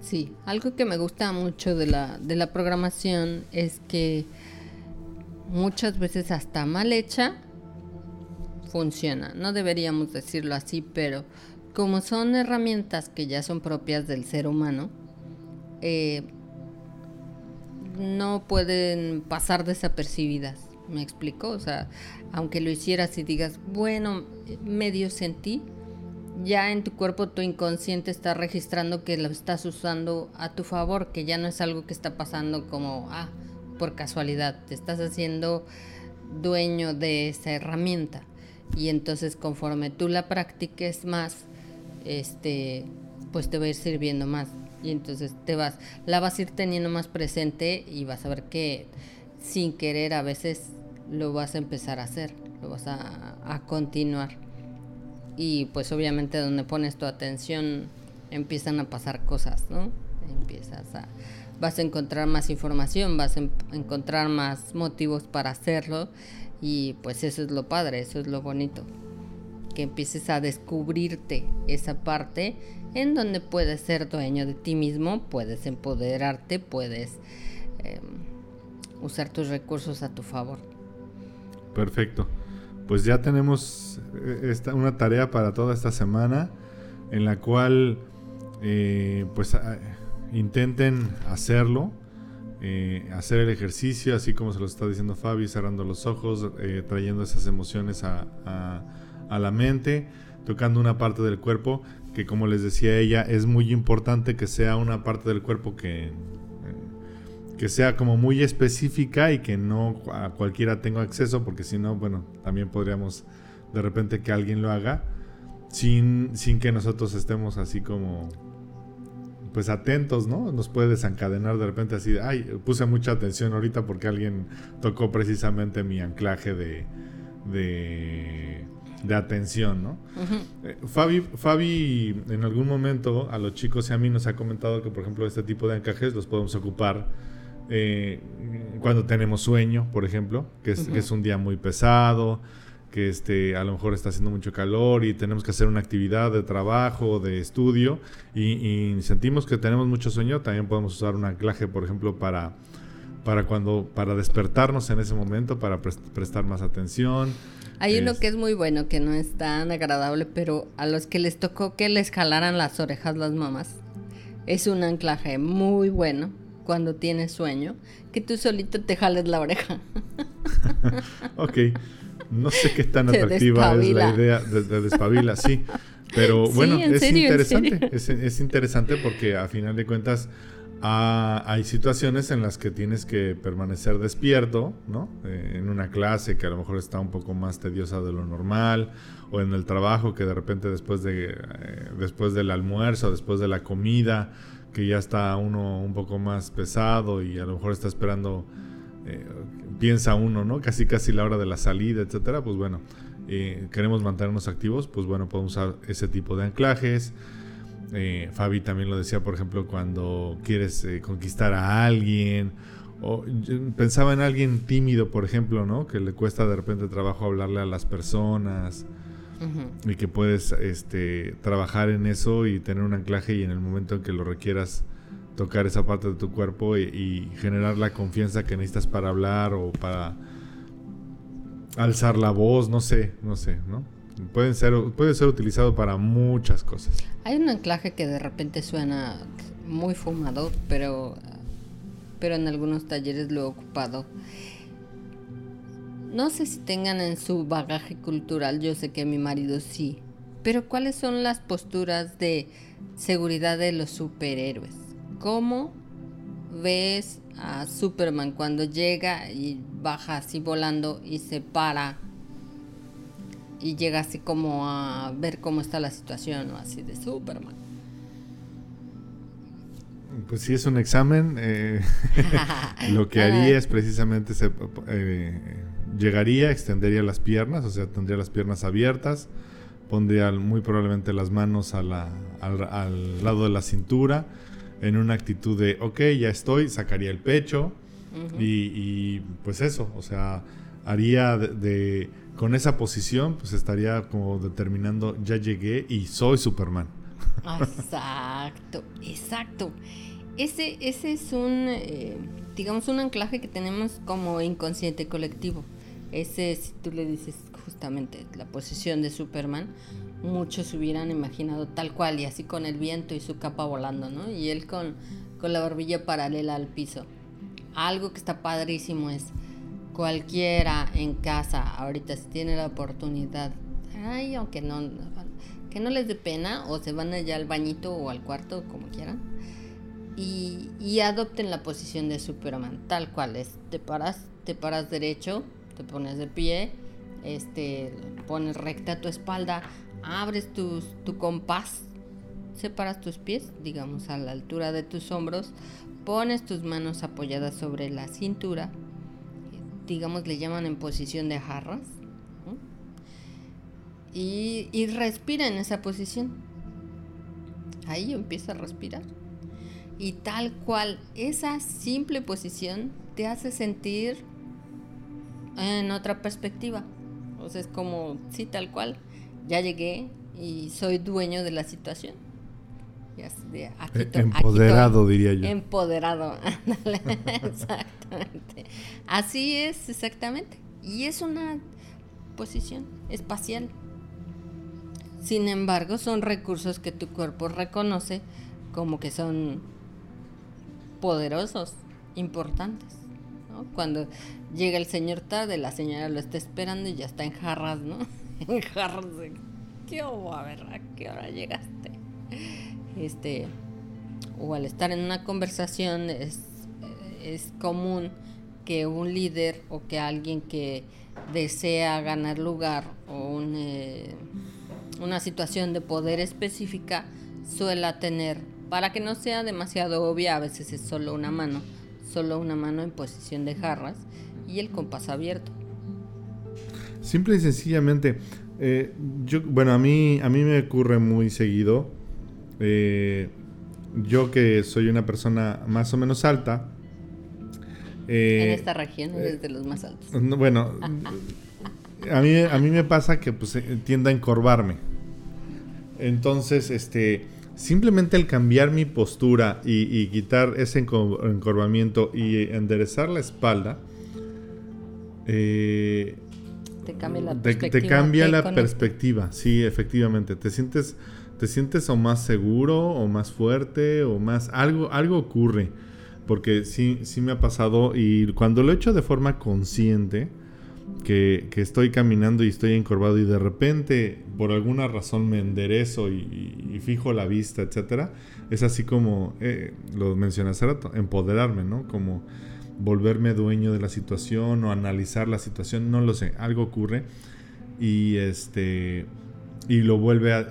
Sí, algo que me gusta mucho de la, de la programación es que muchas veces hasta mal hecha funciona. No deberíamos decirlo así, pero como son herramientas que ya son propias del ser humano, eh, no pueden pasar desapercibidas. ¿Me explico? O sea, aunque lo hicieras y digas, bueno, medio sentí, ya en tu cuerpo tu inconsciente está registrando que lo estás usando a tu favor, que ya no es algo que está pasando como, ah, por casualidad, te estás haciendo dueño de esa herramienta. Y entonces conforme tú la practiques más, este, pues te va a ir sirviendo más. Y entonces te vas, la vas a ir teniendo más presente y vas a ver que sin querer a veces lo vas a empezar a hacer, lo vas a, continuar. Y pues obviamente donde pones tu atención empiezan a pasar cosas, ¿no? Empiezas a, vas a encontrar más información, vas a encontrar más motivos para hacerlo y pues eso es lo padre, eso es lo bonito, que empieces a descubrirte esa parte en donde puedes ser dueño de ti mismo, puedes empoderarte, puedes em, usar tus recursos a tu favor. Perfecto. Pues ya tenemos eh, esta, una tarea para toda esta semana en la cual eh, pues intenten hacerlo, eh, hacer el ejercicio, así como se lo está diciendo Fabi, cerrando los ojos, trayendo esas emociones a, la mente, tocando una parte del cuerpo, que como les decía ella, es muy importante que sea una parte del cuerpo que que sea como muy específica y que no a cualquiera tenga acceso, porque si no, bueno, también podríamos de repente que alguien lo haga sin, sin que nosotros estemos así como pues atentos, ¿no? Nos puede desencadenar de repente así, ay, puse mucha atención ahorita porque alguien tocó precisamente mi anclaje de, de, de atención, ¿no? Eh, Fabi, Fabi en algún momento a los chicos y a mí nos ha comentado que, por ejemplo, este tipo de anclajes los podemos ocupar eh, cuando tenemos sueño, por ejemplo, que es, un día muy pesado, que este, a lo mejor está haciendo mucho calor y tenemos que hacer una actividad de trabajo, de estudio, y, sentimos que tenemos mucho sueño, también podemos usar un anclaje, por ejemplo, para, para, cuando, para despertarnos en ese momento, para prestar más atención. Hay uno que es muy bueno, que no es tan agradable, pero a los que les tocó que les jalaran las orejas las mamás, es un anclaje muy bueno cuando tienes sueño, que tú solito te jales la oreja. ok, no sé qué tan atractiva es la idea de, despabila, sí. Pero bueno, es interesante, es, interesante porque a final de cuentas hay situaciones en las que tienes que permanecer despierto, ¿no? Eh, en una clase que a lo mejor está un poco más tediosa de lo normal, o en el trabajo que de repente después, de, eh, después del almuerzo, después de la comida, que ya está uno un poco más pesado y a lo mejor está esperando, eh, piensa uno, ¿no? Casi casi la hora de la salida, etcétera, pues bueno, queremos mantenernos activos, pues bueno, podemos usar ese tipo de anclajes. Eh, Fabi también lo decía, por ejemplo, cuando quieres conquistar a alguien. O, pensaba en alguien tímido, por ejemplo, ¿no? Que le cuesta de repente trabajo hablarle a las personas y que puedes este, trabajar en eso y tener un anclaje y en el momento en que lo requieras tocar esa parte de tu cuerpo y, generar la confianza que necesitas para hablar o para alzar la voz, no sé, no sé, ¿no? Pueden ser, puede ser utilizado para muchas cosas. Hay un anclaje que de repente suena muy fumado, pero, pero en algunos talleres lo he ocupado no sé si tengan en su bagaje cultural, yo sé que mi marido sí, pero ¿cuáles son las posturas de seguridad de los superhéroes? ¿Cómo ves a Superman cuando llega y baja así volando y se para y llega así como a ver cómo está la situación o así de Superman? Pues si es un examen, eh, lo que haría es precisamente se, eh, llegaría, extendería las piernas, o sea, tendría las piernas abiertas, pondría muy probablemente las manos al, lado de la cintura, en una actitud de, ok, ya estoy, sacaría el pecho y, pues eso, o sea, haría de, con esa posición, pues estaría como determinando, ya llegué y soy Superman. Exacto, exacto. Ese, ese es un, eh, digamos, un anclaje que tenemos como inconsciente colectivo. Ese, si tú le dices justamente la posición de Superman, muchos hubieran imaginado tal cual y así con el viento y su capa volando, ¿no? Y él con, con la barbilla paralela al piso. Algo que está padrísimo es cualquiera en casa ahorita si tiene la oportunidad, ay, aunque no, que no les dé pena o se van allá al bañito o al cuarto, como quieran, y, y adopten la posición de Superman, tal cual es, te paras, te paras derecho, te pones de pie, este, pones recta tu espalda, abres tus, tu compás, separas tus pies, digamos a la altura de tus hombros, pones tus manos apoyadas sobre la cintura, digamos le llaman en posición de jarras, y, y respira en esa posición. Ahí empieza a respirar. Y tal cual, esa simple posición te hace sentir en otra perspectiva. O sea, es como, sí, tal cual ya llegué y soy dueño de la situación. Empoderado, diría yo. Empoderado, exactamente. Así es, exactamente. Y es una posición espacial. Sin embargo, son recursos que tu cuerpo reconoce como que son poderosos, importantes. Cuando llega el señor tarde, la señora lo está esperando y ya está en jarras, ¿no? en jarras de ¿qué hubo? A ver, ¿a qué hora llegaste? Este, o al estar en una conversación es, es común que un líder o que alguien que desea ganar lugar o eh, una situación de poder específica suela tener, para que no sea demasiado obvia, a veces es solo una mano, solo una mano en posición de jarras y el compás abierto. Simple y sencillamente, eh, yo, bueno, a mí, a mí me ocurre muy seguido. Eh, yo que soy una persona más o menos alta. Eh, en esta región eres de los más altos. Bueno, a mí, a mí me pasa que pues tiende a encorvarme. Entonces, este, simplemente el cambiar mi postura y, quitar ese encorvamiento y enderezar la espalda, te cambia la perspectiva. Te, cambia la perspectiva, sí, efectivamente. Te sientes, te sientes o más seguro, o más fuerte, o más. Algo, algo ocurre. Porque sí, sí me ha pasado. Y cuando lo he hecho de forma consciente, que, estoy caminando y estoy encorvado, y de repente, por alguna razón, me enderezo y, fijo la vista, etcétera, es así como eh, lo mencioné hace rato, empoderarme, ¿no? Como volverme dueño de la situación o analizar la situación, no lo sé, algo ocurre y este y lo vuelve a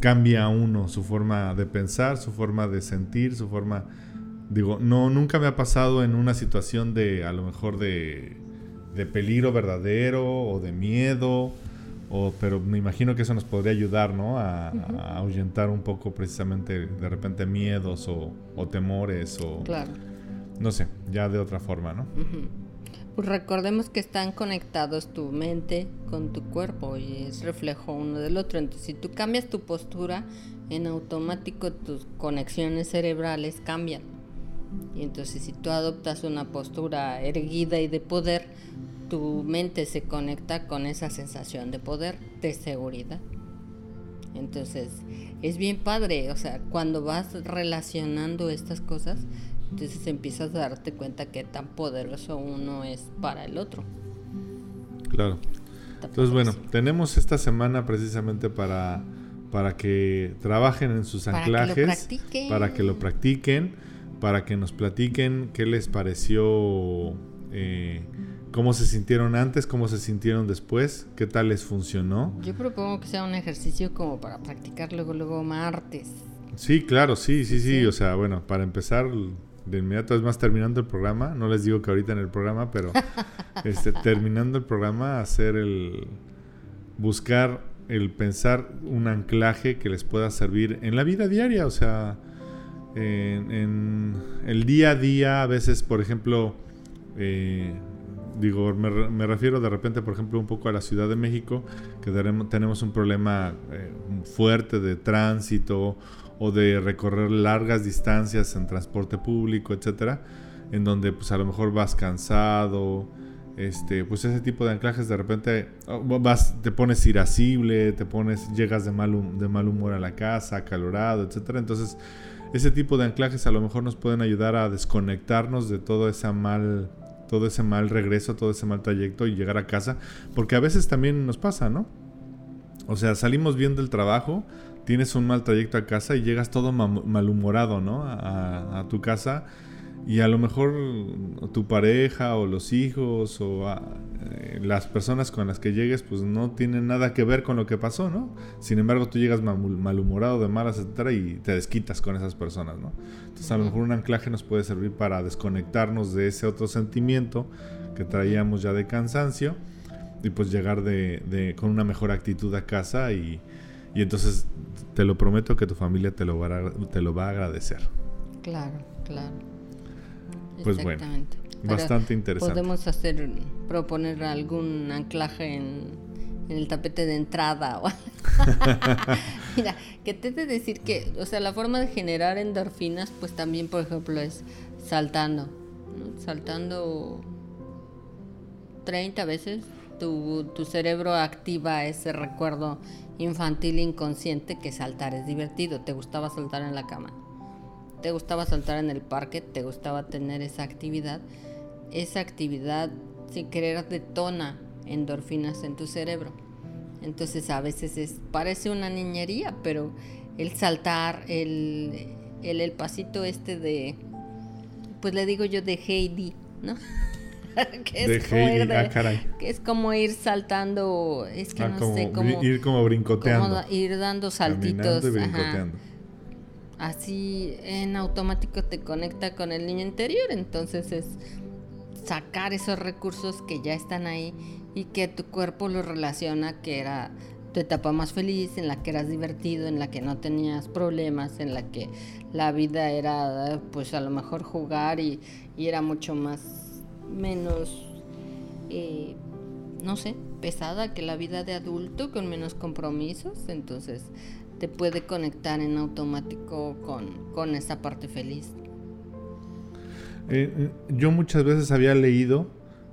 cambia a uno su forma de pensar, su forma de sentir, su forma digo, no nunca me ha pasado en una situación de a lo mejor de de peligro verdadero o de miedo o, pero me imagino que eso nos podría ayudar, ¿no? A, ahuyentar un poco precisamente de repente miedos o, o temores o... Claro no sé, ya de otra forma, ¿no? Recordemos que están conectados tu mente con tu cuerpo y es reflejo uno del otro. Entonces, si tú cambias tu postura, en automático tus conexiones cerebrales cambian. Y entonces, si tú adoptas una postura erguida y de poder, tu mente se conecta con esa sensación de poder, de seguridad. Entonces, es bien padre, o sea, cuando vas relacionando estas cosas, entonces empiezas a darte cuenta que tan poderoso uno es para el otro. Claro. Entonces, bueno, tenemos esta semana precisamente para, para que trabajen en sus anclajes, para que lo practiquen, para que nos platiquen qué les pareció, eh, cómo se sintieron antes, cómo se sintieron después, qué tal les funcionó. Yo propongo que sea un ejercicio como para practicar luego, luego martes. Sí, claro, sí, sí, sí, o sea, bueno, para empezar de inmediato, es más, terminando el programa, no les digo que ahorita en el programa, pero este, terminando el programa, hacer el. buscar el pensar un anclaje que les pueda servir en la vida diaria, o sea, en, el día a día, a veces, por ejemplo, eh, digo, me, refiero de repente, por ejemplo, un poco a la Ciudad de México, que tenemos un problema eh, fuerte de tránsito o de recorrer largas distancias en transporte público, etcétera, en donde pues a lo mejor vas cansado, este, pues ese tipo de anclajes de repente oh, vas, te pones irascible, te pones, llegas de mal, de mal humor a la casa, acalorado, etcétera. Entonces, ese tipo de anclajes a lo mejor nos pueden ayudar a desconectarnos de todo ese mal, todo ese mal regreso, todo ese mal trayecto y llegar a casa, porque a veces también nos pasa, ¿no? O sea, salimos bien del trabajo, tienes un mal trayecto a casa y llegas todo malhumorado, ¿no? A, a tu casa y a lo mejor tu pareja o los hijos o ah, eh, las personas con las que llegues pues no tienen nada que ver con lo que pasó, ¿no? Sin embargo tú llegas malhumorado, de malas, etcétera y te desquitas con esas personas, ¿no? Entonces a lo mejor un anclaje nos puede servir para desconectarnos de ese otro sentimiento que traíamos ya de cansancio y pues llegar de, con una mejor actitud a casa y, y, entonces te lo prometo que tu familia te lo, va te lo va a agradecer. Claro, claro. Pues bueno, bastante interesante. Podemos hacer, proponer algún anclaje en, el tapete de entrada. Mira, que te de decir que, o sea, la forma de generar endorfinas, pues también, por ejemplo, es saltando. Saltando 30 veces, tu, tu cerebro activa ese recuerdo infantil inconsciente que saltar es divertido. Te gustaba saltar en la cama te gustaba saltar en el parque, te gustaba tener esa actividad, esa actividad sin querer detona endorfinas en tu cerebro. Entonces a veces es, parece una niñería, pero el saltar, el, el, pasito este de, pues le digo yo de Heidi, ¿no? que, es como ir ah, que es como ir saltando, es que ah, no sé, como ir como brincoteando, ir dando saltitos, así en automático te conecta con el niño interior. Entonces es sacar esos recursos que ya están ahí y que tu cuerpo lo relaciona que era tu etapa más feliz, en la que eras divertido, en la que no tenías problemas, en la que la vida era pues a lo mejor jugar y, era mucho más menos eh, no sé, pesada que la vida de adulto con menos compromisos. Entonces, te puede conectar en automático con, esa parte feliz. Eh, eh, yo muchas veces había leído,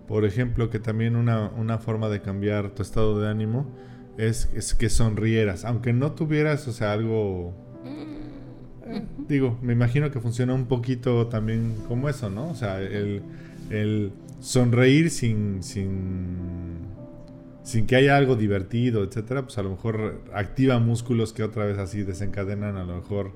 por ejemplo, que también una, forma de cambiar tu estado de ánimo es, que sonrieras, aunque no tuvieras, o sea, algo... Mm, eh, digo, me imagino que funciona un poquito también como eso, ¿no? O sea, el, el sonreír sin, sin sin que haya algo divertido, etcétera, pues a lo mejor activa músculos que otra vez así desencadenan a lo mejor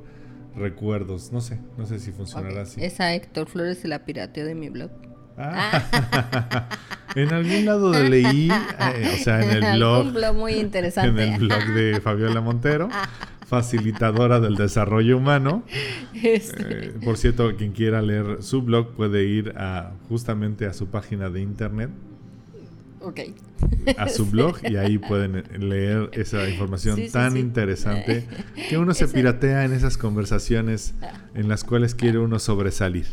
recuerdos. No sé, no sé si funcionará así. Esa Héctor Flores y la pirateo de mi blog. Ah. en algún lado leí, eh, o sea, en el blog. Un blog muy interesante. En el blog de Fabiola Montero, facilitadora del desarrollo humano. Este. Eh, por cierto, quien quiera leer su blog puede ir a justamente a su página de internet a su blog y ahí pueden leer esa información tan interesante que uno se piratea en esas conversaciones en las cuales quiere uno sobresalir.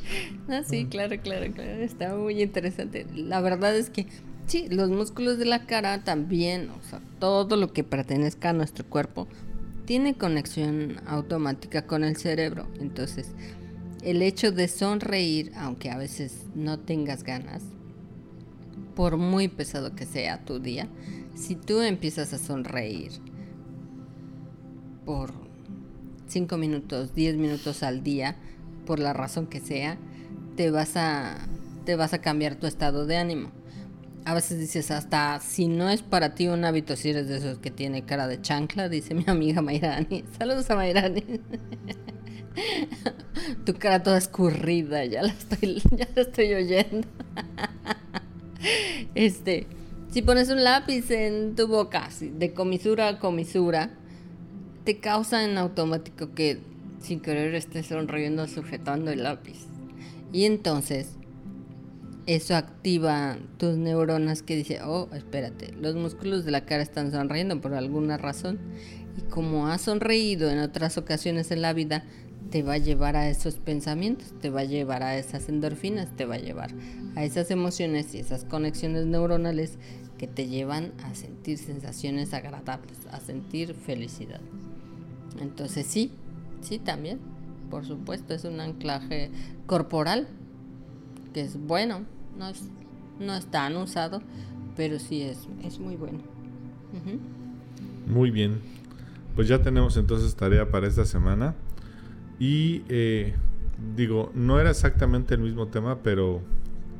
Ah, sí, claro, claro, claro, está muy interesante. La verdad es que sí, los músculos de la cara también, o sea, todo lo que pertenezca a nuestro cuerpo tiene conexión automática con el cerebro. Entonces, el hecho de sonreír, aunque a veces no tengas ganas, por muy pesado que sea tu día, si tú empiezas a sonreír por 5 minutos, 10 minutos al día, por la razón que sea, te vas a te vas a cambiar tu estado de ánimo. A veces dices hasta si no es para ti un hábito, si eres de esos que tiene cara de chancla, dice mi amiga Mayrani. Saludos a Mayrani. tu cara toda escurrida, ya la estoy, ya la estoy oyendo. Este, si pones un lápiz en tu boca, de comisura a comisura, te causa en automático que sin querer estés sonriendo sujetando el lápiz. Y entonces, eso activa tus neuronas que dice, oh, espérate, los músculos de la cara están sonriendo por alguna razón. Y como has sonreído en otras ocasiones en la vida, te va a llevar a esos pensamientos, te va a llevar a esas endorfinas, te va a llevar a esas emociones y esas conexiones neuronales que te llevan a sentir sensaciones agradables, a sentir felicidad. Entonces sí, sí también, por supuesto, es un anclaje corporal que es bueno, no es, no es tan usado, pero sí es, es muy bueno. Muy bien, pues ya tenemos entonces tarea para esta semana. Y eh, digo, no era exactamente el mismo tema, pero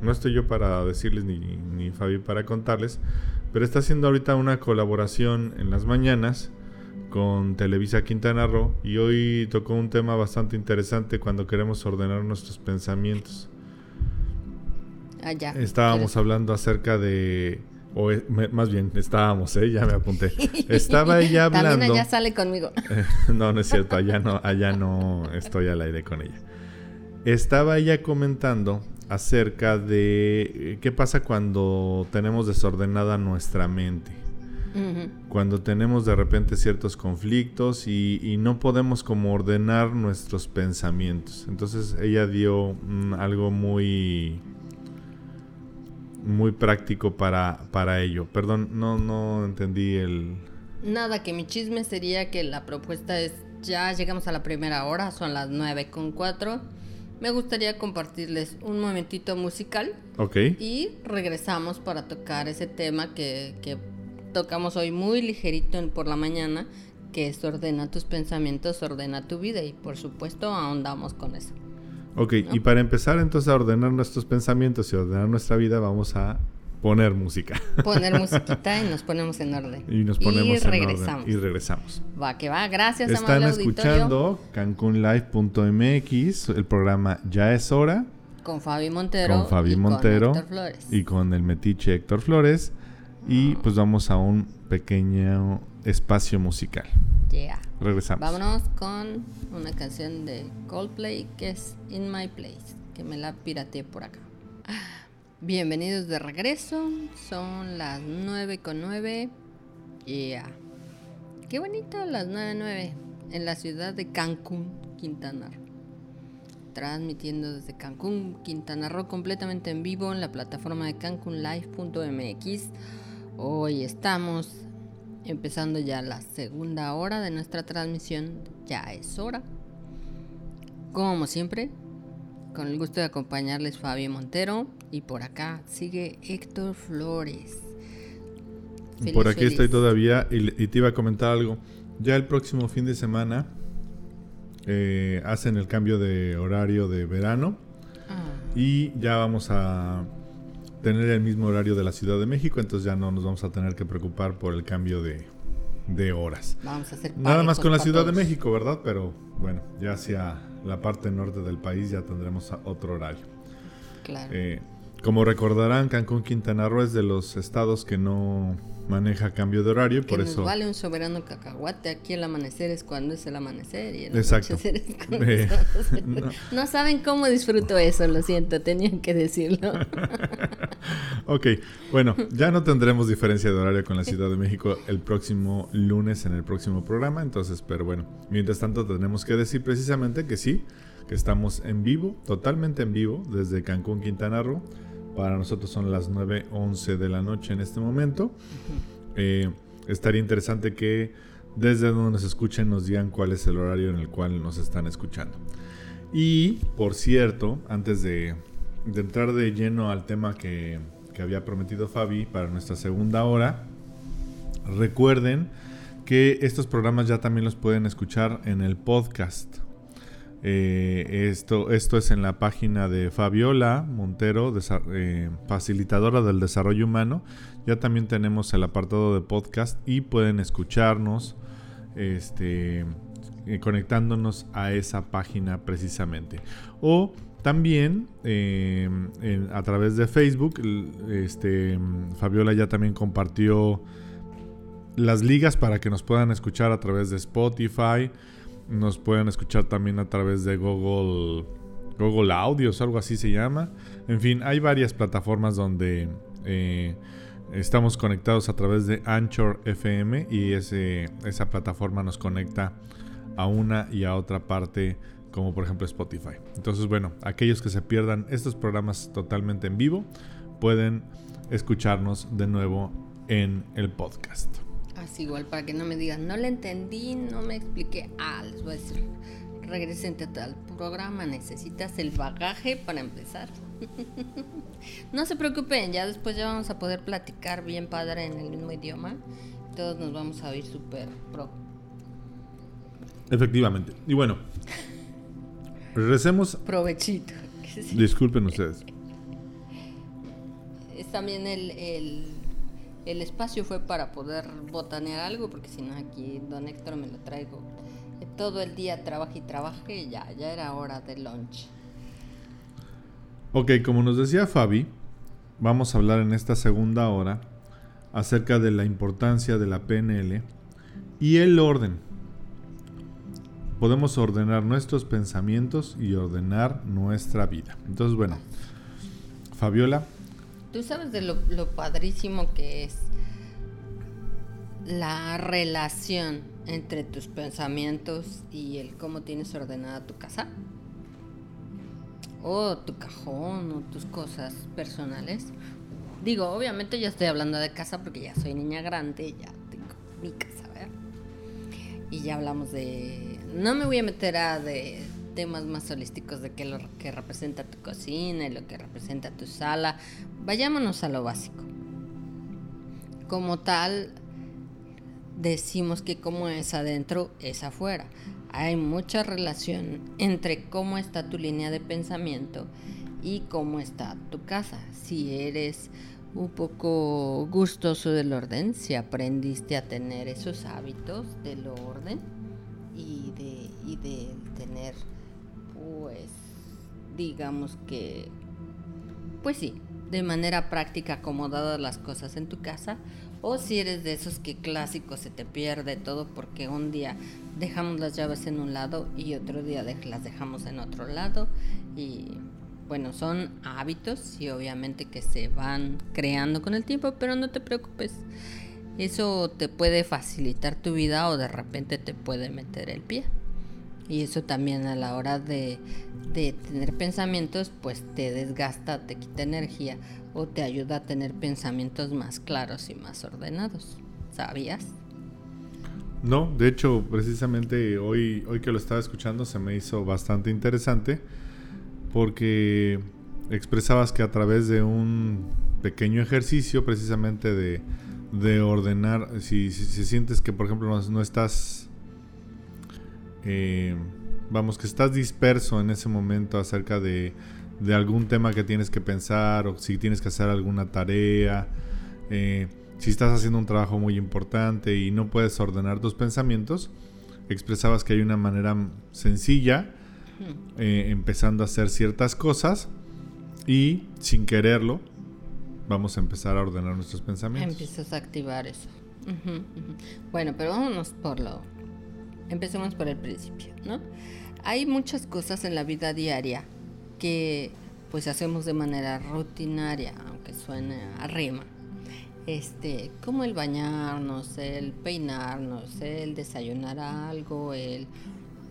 no estoy yo para decirles ni, ni Fabi para contarles. Pero está haciendo ahorita una colaboración en las mañanas con Televisa Quintana Roo y hoy tocó un tema bastante interesante cuando queremos ordenar nuestros pensamientos. Ah, ya. Estábamos hablando acerca de o más bien, estábamos, ¿eh? ya me apunté. Estaba ella hablando. También allá sale conmigo. no, no es cierto, allá no, allá no estoy al aire con ella. Estaba ella comentando acerca de eh, qué pasa cuando tenemos desordenada nuestra mente. Cuando tenemos de repente ciertos conflictos y, no podemos como ordenar nuestros pensamientos. Entonces ella dio mm, algo muy muy práctico para, para ello. Perdón, no, no entendí el... Nada, que mi chisme sería que la propuesta es, ya llegamos a la primera hora, son las 9 con 4. Me gustaría compartirles un momentito musical. Ok. Y regresamos para tocar ese tema que, que tocamos hoy muy ligerito por la mañana, que es ordena tus pensamientos, ordena tu vida y por supuesto ahondamos con eso. Ok, y para empezar entonces a ordenar nuestros pensamientos y ordenar nuestra vida, vamos a poner música. Poner musiquita y nos ponemos en orden. Y nos ponemos en regresamos. orden. Y regresamos. Va, que va. Gracias, Están escuchando cancunlive.mx, el programa Ya es hora. Con Fabi Montero. Con Fabi Montero. Con Héctor Flores. Y con el metiche Héctor Flores. Y pues vamos a un pequeño espacio musical. Yeah. Regresamos. Vámonos con una canción de Coldplay que es In My Place, que me la pirateé por acá. Bienvenidos de regreso, son las 9 con 9. Yeah. Qué bonito las 9.9 en la ciudad de Cancún, Quintana Roo. Transmitiendo desde Cancún, Quintana Roo, completamente en vivo en la plataforma de cancunlive.mx. Hoy estamos empezando ya la segunda hora de nuestra transmisión. Ya es hora. Como siempre, con el gusto de acompañarles Fabio Montero y por acá sigue Héctor Flores. por aquí estoy todavía y, te iba a comentar algo. Ya el próximo fin de semana eh, hacen el cambio de horario de verano ah. y ya vamos a tener el mismo horario de la Ciudad de México, entonces ya no nos vamos a tener que preocupar por el cambio de, de horas. Vamos a hacer Nada más con la Ciudad de México, ¿verdad? Pero bueno, ya hacia la parte norte del país ya tendremos otro horario. Claro. Eh, como recordarán, Cancún, Quintana Roo es de los estados que no maneja cambio de horario, por nos eso vale un soberano cacahuate. Aquí el amanecer es cuando es el amanecer y el Exacto. es cuando eh, no. saben cómo disfruto eso, lo siento, tenían que decirlo. ok, bueno, ya no tendremos diferencia de horario con la Ciudad de México el próximo lunes en el próximo programa, entonces, pero bueno, mientras tanto tenemos que decir precisamente que sí, que estamos en vivo, totalmente en vivo, desde Cancún, Quintana Roo para nosotros son las 9.11 de la noche en este momento. Eh, estaría interesante que desde donde nos escuchen nos digan cuál es el horario en el cual nos están escuchando. Y, por cierto, antes de, entrar de lleno al tema que, que había prometido Fabi para nuestra segunda hora, recuerden que estos programas ya también los pueden escuchar en el podcast. Eh, esto, esto es en la página de Fabiola Montero, eh, facilitadora del desarrollo humano. Ya también tenemos el apartado de podcast y pueden escucharnos este, eh, conectándonos a esa página precisamente. O también a través de Facebook, este, Fabiola ya también compartió las ligas para que nos puedan escuchar a través de Spotify. Nos pueden escuchar también a través de Google, Google Audios, algo así se llama. En fin, hay varias plataformas donde eh, estamos conectados a través de Anchor FM y ese, esa plataforma nos conecta a una y a otra parte como por ejemplo Spotify. Entonces, bueno, aquellos que se pierdan estos programas totalmente en vivo pueden escucharnos de nuevo en el podcast. Igual para que no me digan, no le entendí, no me expliqué. Ah, les voy a decir, regresen al programa, necesitas el bagaje para empezar. no se preocupen, ya después ya vamos a poder platicar bien padre en el mismo idioma. Todos nos vamos a oír súper pro. Efectivamente. Y bueno, regresemos. Provechito. Disculpen ustedes. Es también el, el, el, espacio fue para poder botanear algo, porque si no aquí don Héctor me lo traigo todo el día trabaja y trabaja y ya, ya era hora de lunch. Ok, como nos decía Fabi, vamos a hablar en esta segunda hora acerca de la importancia de la PNL y el orden. Podemos ordenar nuestros pensamientos y ordenar nuestra vida. Entonces, bueno, Fabiola. Tú sabes de lo, padrísimo que es la relación entre tus pensamientos y el cómo tienes ordenada tu casa o tu cajón o tus cosas personales. Digo, obviamente yo estoy hablando de casa porque ya soy niña grande, ya tengo mi casa, ¿ver? Y ya hablamos de... No me voy a meter a de temas más holísticos de qué lo que representa tu cocina y lo que representa tu sala. Vayámonos a lo básico. Como tal, decimos que como es adentro, es afuera. Hay mucha relación entre cómo está tu línea de pensamiento y cómo está tu casa. Si eres un poco gustoso del orden, si aprendiste a tener esos hábitos del orden y de, y de tener, pues, digamos que, pues sí, de manera práctica acomodadas las cosas en tu casa, o si eres de esos que clásicos se te pierde todo porque un día dejamos las llaves en un lado y otro día las dejamos en otro lado. Y bueno, son hábitos y obviamente que se van creando con el tiempo, pero no te preocupes. Eso te puede facilitar tu vida o de repente te puede meter el pie. Y eso también a la hora de, de tener pensamientos, pues te desgasta, te quita energía o te ayuda a tener pensamientos más claros y más ordenados. ¿Sabías? No, de hecho, precisamente hoy, hoy que lo estaba escuchando se me hizo bastante interesante porque expresabas que a través de un pequeño ejercicio precisamente de, de ordenar, si, si, sientes que por ejemplo no, estás, eh, vamos, que estás disperso en ese momento acerca de de algún tema que tienes que pensar o si tienes que hacer alguna tarea, eh, si estás haciendo un trabajo muy importante y no puedes ordenar tus pensamientos, expresabas que hay una manera sencilla, eh, empezando a hacer ciertas cosas y sin quererlo, vamos a empezar a ordenar nuestros pensamientos. Empiezas a activar eso. Bueno, pero vámonos por lo... Empecemos por el principio, ¿no? Hay muchas cosas en la vida diaria que pues hacemos de manera rutinaria, aunque suene a rima. Este, como el bañarnos, el peinarnos, el desayunar algo, el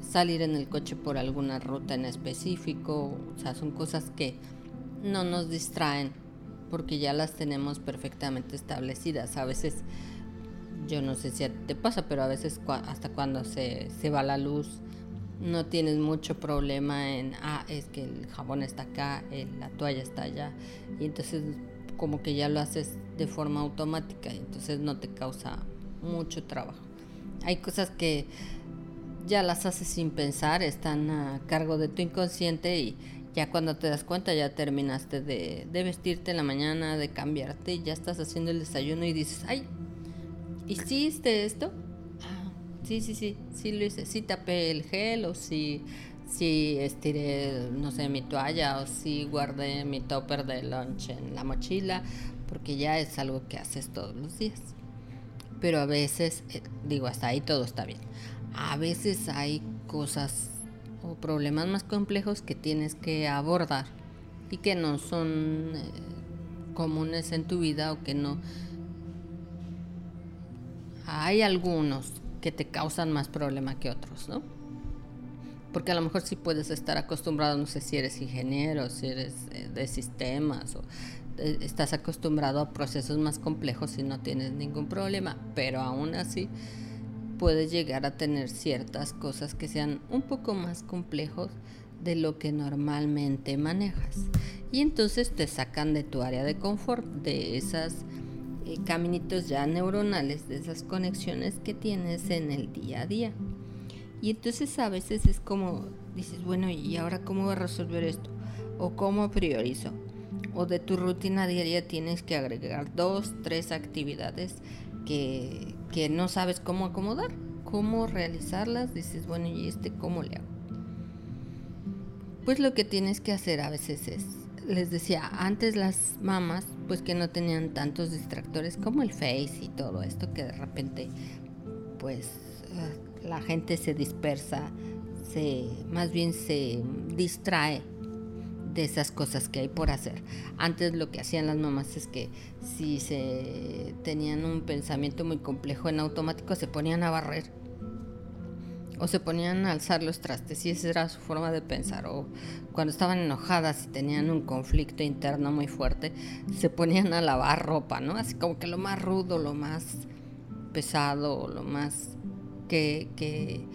salir en el coche por alguna ruta en específico, o sea, son cosas que no nos distraen porque ya las tenemos perfectamente establecidas. A veces, yo no sé si te pasa, pero a veces hasta cuando se, se va la luz, no tienes mucho problema en, ah, es que el jabón está acá, la toalla está allá, y entonces como que ya lo haces de forma automática, y entonces no te causa mucho trabajo. Hay cosas que ya las haces sin pensar, están a cargo de tu inconsciente y ya cuando te das cuenta ya terminaste de, de vestirte en la mañana, de cambiarte, ya estás haciendo el desayuno y dices, ay, ¿hiciste esto? Sí, sí, sí, sí lo hice. Sí tapé el gel o sí, sí estiré, no sé, mi toalla o sí guardé mi topper de lunch en la mochila, porque ya es algo que haces todos los días. Pero a veces, eh, digo, hasta ahí todo está bien. A veces hay cosas o problemas más complejos que tienes que abordar y que no son eh, comunes en tu vida o que no... Hay algunos que te causan más problema que otros, ¿no? Porque a lo mejor sí puedes estar acostumbrado, no sé si eres ingeniero, si eres eh, de sistemas o eh, estás acostumbrado a procesos más complejos y no tienes ningún problema, pero aún así puedes llegar a tener ciertas cosas que sean un poco más complejos de lo que normalmente manejas. Y entonces te sacan de tu área de confort, de esas eh, caminitos ya neuronales, de esas conexiones que tienes en el día a día. Y entonces a veces es como dices, bueno, ¿y ahora cómo voy a resolver esto? ¿O cómo priorizo? O de tu rutina diaria tienes que agregar dos, tres actividades que, que no sabes cómo acomodar, cómo realizarlas. Dices, bueno, ¿y este cómo le hago? Pues lo que tienes que hacer a veces es, les decía, antes las mamás, pues que no tenían tantos distractores como el Face y todo esto, que de repente, pues eh, la gente se dispersa, se, más bien se distrae de esas cosas que hay por hacer. Antes lo que hacían las mamás es que si se tenían un pensamiento muy complejo en automático se ponían a barrer o se ponían a alzar los trastes y esa era su forma de pensar o cuando estaban enojadas y tenían un conflicto interno muy fuerte se ponían a lavar ropa, ¿no? Así como que lo más rudo, lo más pesado, lo más que, que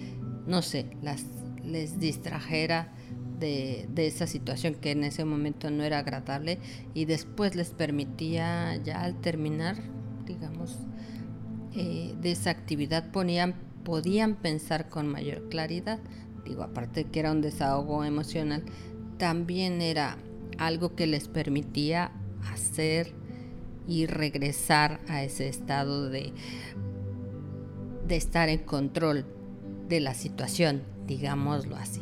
no sé, las, les distrajera de, de, esa situación que en ese momento no era agradable y después les permitía ya al terminar, digamos, eh, de esa actividad ponían podían pensar con mayor claridad. Digo, aparte de que era un desahogo emocional, también era algo que les permitía hacer y regresar a ese estado de, de estar en control de la situación, digámoslo así.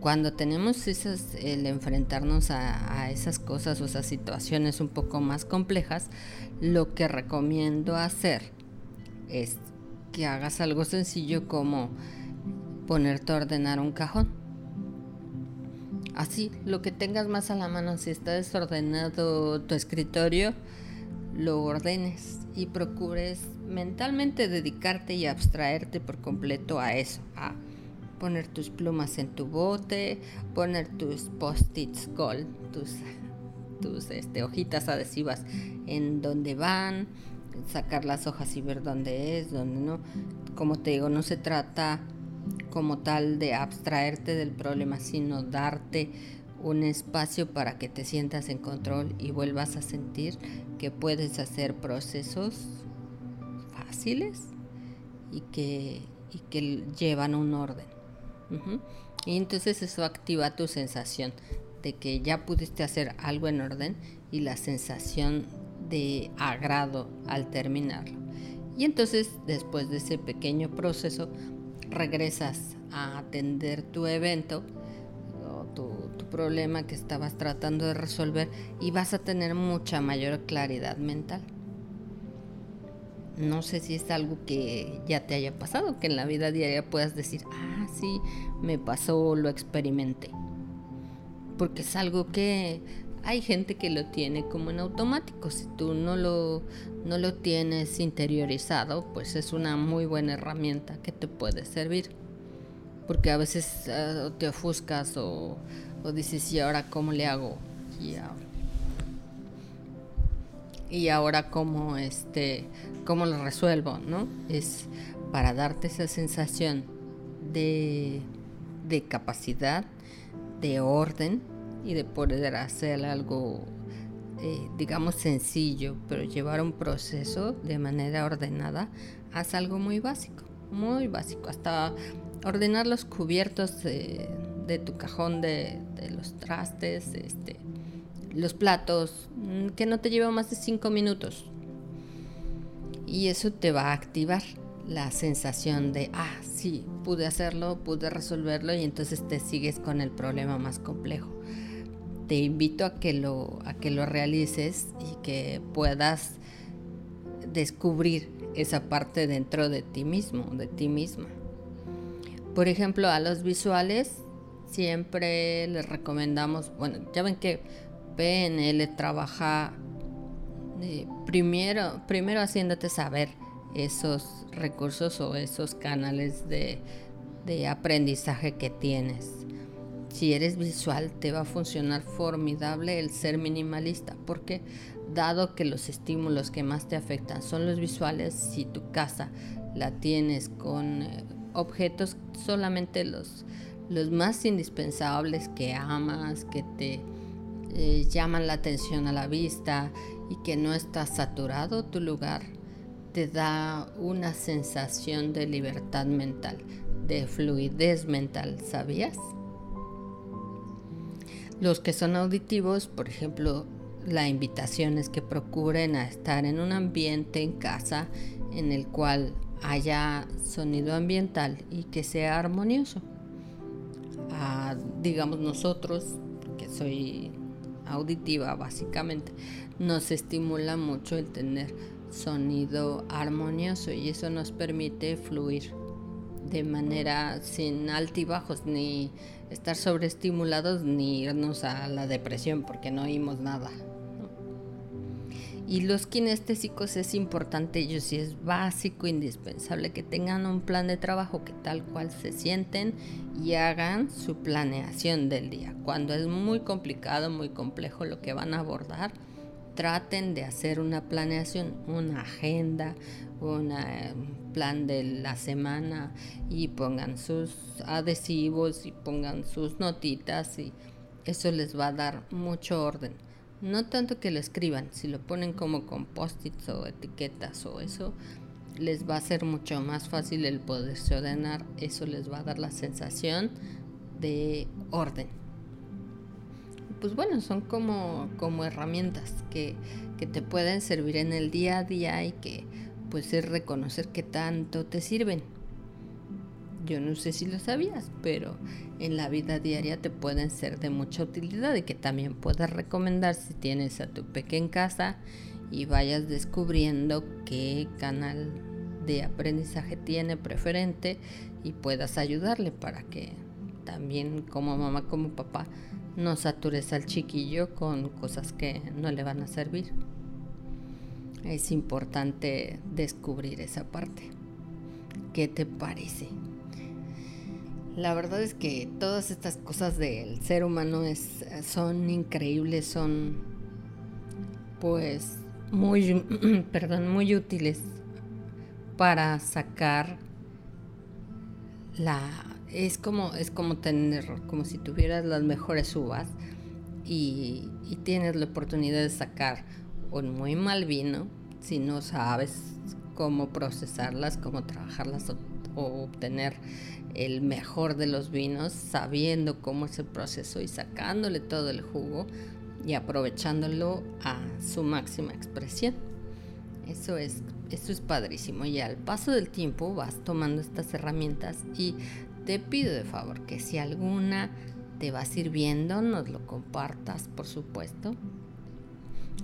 Cuando tenemos esas, el enfrentarnos a, a esas cosas o esas situaciones un poco más complejas, lo que recomiendo hacer es que hagas algo sencillo como ponerte a ordenar un cajón. Así, lo que tengas más a la mano, si está desordenado tu escritorio, lo ordenes y procures mentalmente dedicarte y abstraerte por completo a eso, a poner tus plumas en tu bote, poner tus post-its gold, tus, tus este, hojitas adhesivas en donde van, sacar las hojas y ver dónde es, dónde no. Como te digo, no se trata como tal de abstraerte del problema, sino darte un espacio para que te sientas en control y vuelvas a sentir que puedes hacer procesos fáciles y que, y que llevan un orden. Y entonces eso activa tu sensación de que ya pudiste hacer algo en orden y la sensación de agrado al terminarlo. Y entonces, después de ese pequeño proceso, regresas a atender tu evento o tu, problema que estabas tratando de resolver y vas a tener mucha mayor claridad mental. No sé si es algo que ya te haya pasado, que en la vida diaria puedas decir, ah, sí, me pasó, lo experimenté. Porque es algo que hay gente que lo tiene como en automático. Si tú no lo, no lo tienes interiorizado, pues es una muy buena herramienta que te puede servir. Porque a veces ah, te ofuscas o, dices, ¿y ahora cómo le hago? Y ahora, y ahora cómo, este, cómo lo resuelvo, ¿no? Es para darte esa sensación de, de capacidad, de orden, y de poder hacer algo, eh, digamos, sencillo, pero llevar un proceso de manera ordenada, haz algo muy básico, muy básico, hasta ordenar los cubiertos de, tu cajón de, los trastes, este, los platos, mm, que no te lleva más de cinco minutos. Y eso te va a activar la sensación de, ah, sí, pude hacerlo, pude resolverlo y entonces te sigues con el problema más complejo te invito a que lo, a que lo realices y que puedas descubrir esa parte dentro de ti mismo, de ti misma. Por ejemplo, a los visuales siempre les recomendamos, bueno, ya ven que PNL trabaja eh, primero, primero haciéndote saber esos recursos o esos canales de, de aprendizaje que tienes. Si eres visual, te va a funcionar formidable el ser minimalista, porque dado que los estímulos que más te afectan son los visuales, si tu casa la tienes con eh, objetos solamente los, los más indispensables que amas, que te eh, llaman la atención a la vista y que no está saturado tu lugar, te da una sensación de libertad mental, de fluidez mental, ¿sabías? Los que son auditivos, por ejemplo, la invitación es que procuren a estar en un ambiente en casa en el cual haya sonido ambiental y que sea armonioso. Ah, digamos nosotros, que soy auditiva básicamente, nos estimula mucho el tener sonido armonioso y eso nos permite fluir de manera sin altibajos ni estar sobreestimulados ni irnos a la depresión porque no oímos nada. Y los kinestésicos es importante, ellos sí es básico, indispensable que tengan un plan de trabajo que tal cual se sienten y hagan su planeación del día. Cuando es muy complicado, muy complejo lo que van a abordar, traten de hacer una planeación, una agenda, un plan de la semana y pongan sus adhesivos y pongan sus notitas y eso les va a dar mucho orden no tanto que lo escriban, si lo ponen como con post-its o etiquetas o eso, les va a ser mucho más fácil el poderse ordenar. Eso les va a dar la sensación de orden. Pues bueno, son como, como herramientas que, que te pueden servir en el día a día y que pues es reconocer que tanto te sirven. Yo no sé si lo sabías, pero en la vida diaria te pueden ser de mucha utilidad y que también puedes recomendar si tienes a tu pequeña casa y vayas descubriendo qué canal de aprendizaje tiene preferente y puedas ayudarle para que también como mamá como papá no satures al chiquillo con cosas que no le van a servir. Es importante descubrir esa parte. ¿Qué te parece? La verdad es que todas estas cosas del ser humano es, son increíbles, son pues muy, perdón, muy útiles para sacar la es como es como tener como si tuvieras las mejores uvas y, y tienes la oportunidad de sacar un muy mal vino si no sabes cómo procesarlas, cómo trabajarlas o obtener el mejor de los vinos, sabiendo cómo es el proceso y sacándole todo el jugo y aprovechándolo a su máxima expresión. Eso es, eso es padrísimo. Y al paso del tiempo vas tomando estas herramientas y te pido de favor que si alguna te va sirviendo, nos lo compartas, por supuesto.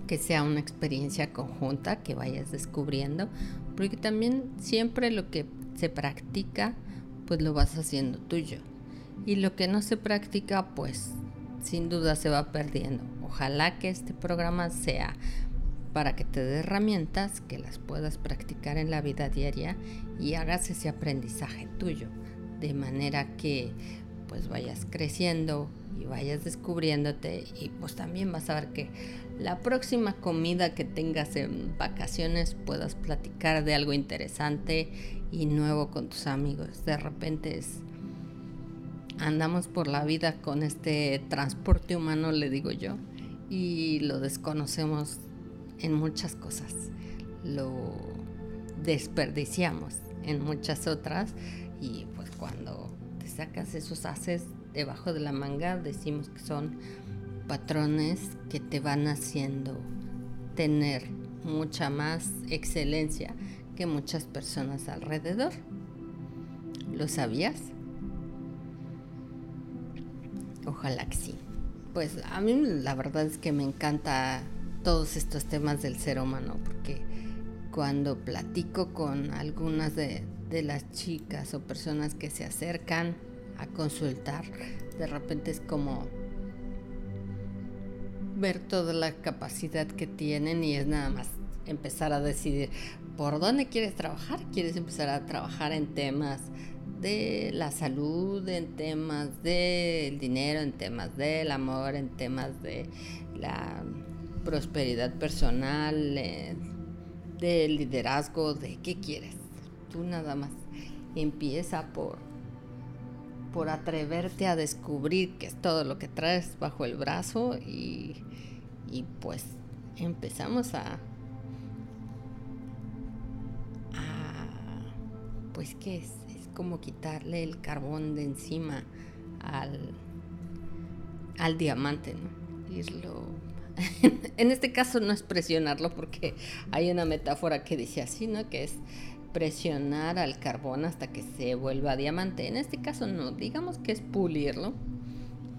Que sea una experiencia conjunta que vayas descubriendo, porque también siempre lo que se practica, pues lo vas haciendo tuyo. Y lo que no se practica, pues sin duda se va perdiendo. Ojalá que este programa sea para que te dé herramientas que las puedas practicar en la vida diaria y hagas ese aprendizaje tuyo, de manera que pues vayas creciendo y vayas descubriéndote y pues también vas a ver que la próxima comida que tengas en vacaciones puedas platicar de algo interesante y nuevo con tus amigos. De repente es, andamos por la vida con este transporte humano, le digo yo, y lo desconocemos en muchas cosas. Lo desperdiciamos en muchas otras y pues cuando te sacas esos haces debajo de la manga decimos que son patrones que te van haciendo tener mucha más excelencia que muchas personas alrededor. ¿Lo sabías? Ojalá que sí. Pues a mí la verdad es que me encanta todos estos temas del ser humano porque cuando platico con algunas de, de las chicas o personas que se acercan a consultar, de repente es como ver toda la capacidad que tienen y es nada más empezar a decidir por dónde quieres trabajar. ¿Quieres empezar a trabajar en temas de la salud, en temas del dinero, en temas del amor, en temas de la prosperidad personal, del liderazgo, de qué quieres. Tú nada más empieza por por atreverte a descubrir qué es todo lo que traes bajo el brazo y, y pues empezamos a, pues qué es, es como quitarle el carbón de encima al, al diamante, ¿no? Irlo en este caso no es presionarlo porque hay una metáfora que dice así, ¿no? Que es presionar al carbón hasta que se vuelva diamante. En este caso no, digamos que es pulirlo,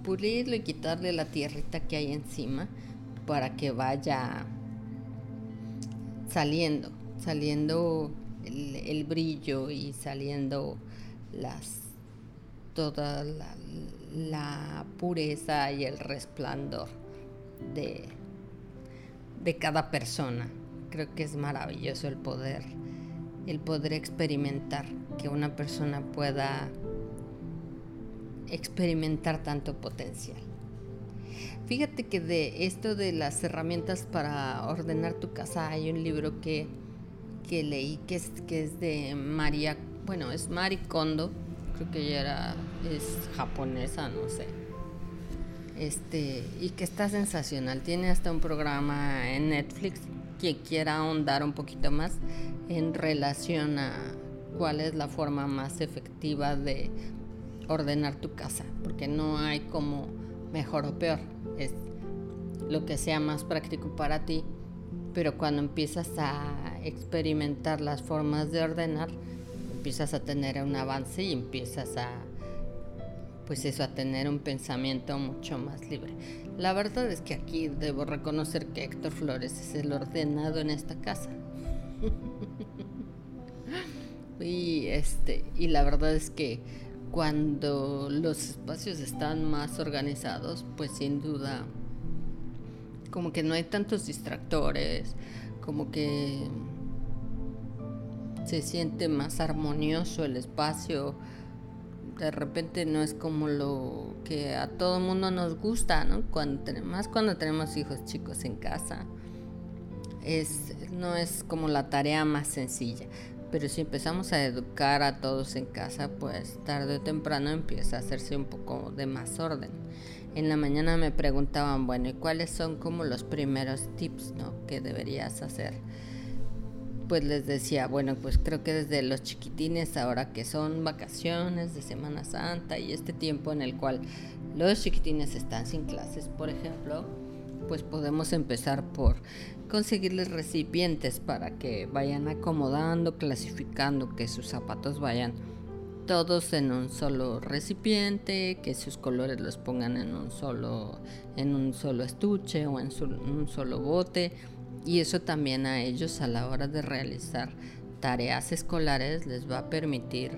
pulirlo y quitarle la tierrita que hay encima para que vaya saliendo, saliendo el, brillo y saliendo las toda la, la, pureza y el resplandor de, de cada persona. Creo que es maravilloso el poder el poder experimentar, que una persona pueda experimentar tanto potencial. Fíjate que de esto de las herramientas para ordenar tu casa hay un libro que, que leí que es, que es de María, bueno, es Mari Kondo, creo que ella era, es japonesa, no sé. Este, y que está sensacional. Tiene hasta un programa en Netflix que quiera ahondar un poquito más en relación a cuál es la forma más efectiva de ordenar tu casa, porque no hay como mejor o peor, es lo que sea más práctico para ti, pero cuando empiezas a experimentar las formas de ordenar, empiezas a tener un avance y empiezas a pues eso, a tener un pensamiento mucho más libre. La verdad es que aquí debo reconocer que Héctor Flores es el ordenado en esta casa. y este, y la verdad es que cuando los espacios están más organizados, pues sin duda como que no hay tantos distractores, como que se siente más armonioso el espacio. De repente no es como lo que a todo mundo nos gusta, ¿no? Cuando más cuando tenemos hijos chicos en casa. Es, no es como la tarea más sencilla. Pero si empezamos a educar a todos en casa, pues tarde o temprano empieza a hacerse un poco de más orden. En la mañana me preguntaban, bueno, ¿y cuáles son como los primeros tips ¿no? que deberías hacer? Pues les decía, bueno, pues creo que desde los chiquitines, ahora que son vacaciones de Semana Santa y este tiempo en el cual los chiquitines están sin clases, por ejemplo, pues podemos empezar por conseguirles recipientes para que vayan acomodando, clasificando, que sus zapatos vayan todos en un solo recipiente, que sus colores los pongan en un solo, en un solo estuche o en, un solo bote. Y eso también a ellos a la hora de realizar tareas escolares les va a permitir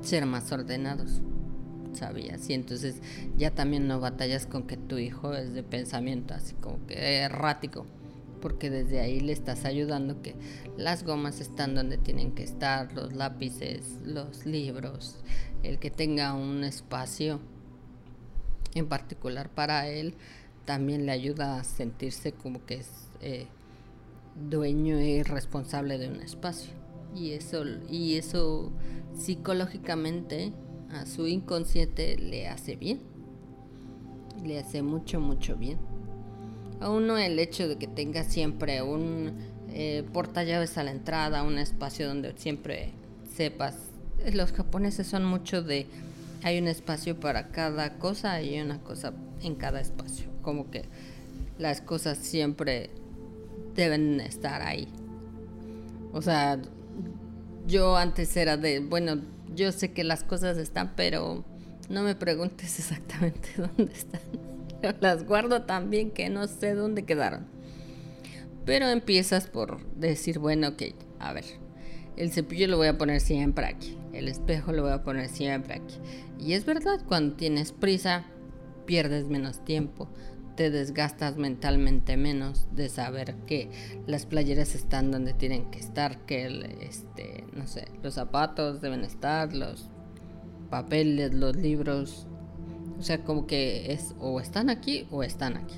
ser más ordenados. ¿Sabías? Y entonces ya también no batallas con que tu hijo es de pensamiento así como que errático porque desde ahí le estás ayudando que las gomas están donde tienen que estar, los lápices, los libros, el que tenga un espacio en particular para él también le ayuda a sentirse como que es eh, dueño y responsable de un espacio y eso y eso psicológicamente a su inconsciente le hace bien le hace mucho mucho bien a uno el hecho de que tenga siempre un eh, llaves a la entrada, un espacio donde siempre sepas. Los japoneses son mucho de hay un espacio para cada cosa y una cosa en cada espacio. Como que las cosas siempre deben estar ahí. O sea, yo antes era de, bueno, yo sé que las cosas están, pero no me preguntes exactamente dónde están. las guardo tan bien que no sé dónde quedaron. Pero empiezas por decir, bueno, ok, a ver, el cepillo lo voy a poner siempre aquí, el espejo lo voy a poner siempre aquí. Y es verdad, cuando tienes prisa, pierdes menos tiempo, te desgastas mentalmente menos de saber que las playeras están donde tienen que estar, que este, no sé, los zapatos deben estar, los papeles, los libros. O sea, como que es o están aquí o están aquí.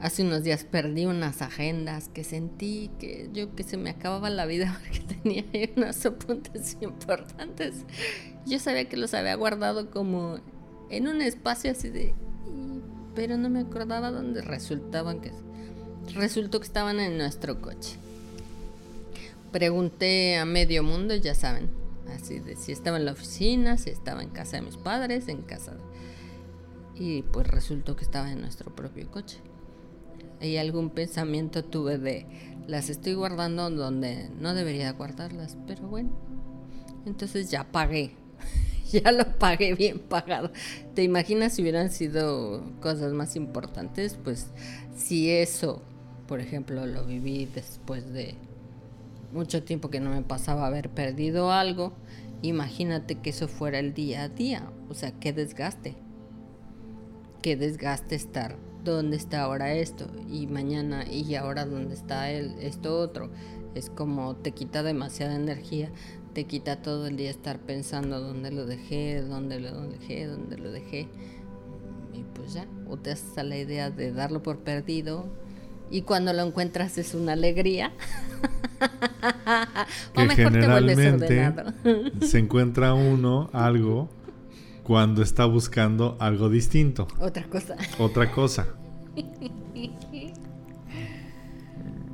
Hace unos días perdí unas agendas que sentí que yo que se me acababa la vida porque tenía ahí unos apuntes importantes. Yo sabía que los había guardado como en un espacio así de... Pero no me acordaba dónde resultaban que... Resultó que estaban en nuestro coche. Pregunté a medio mundo, ya saben, así de si estaba en la oficina, si estaba en casa de mis padres, en casa Y pues resultó que estaba en nuestro propio coche. Y algún pensamiento tuve de, las estoy guardando donde no debería guardarlas, pero bueno. Entonces ya pagué, ya lo pagué bien pagado. ¿Te imaginas si hubieran sido cosas más importantes? Pues si eso, por ejemplo, lo viví después de mucho tiempo que no me pasaba haber perdido algo, imagínate que eso fuera el día a día. O sea, qué desgaste. Qué desgaste estar donde está ahora esto y mañana y ahora dónde está él, esto otro. Es como te quita demasiada energía, te quita todo el día estar pensando dónde lo dejé, dónde lo dejé, dónde lo dejé. Y pues ya, o te haces a la idea de darlo por perdido y cuando lo encuentras es una alegría. o mejor generalmente te se encuentra uno algo cuando está buscando algo distinto. Otra cosa. Otra cosa.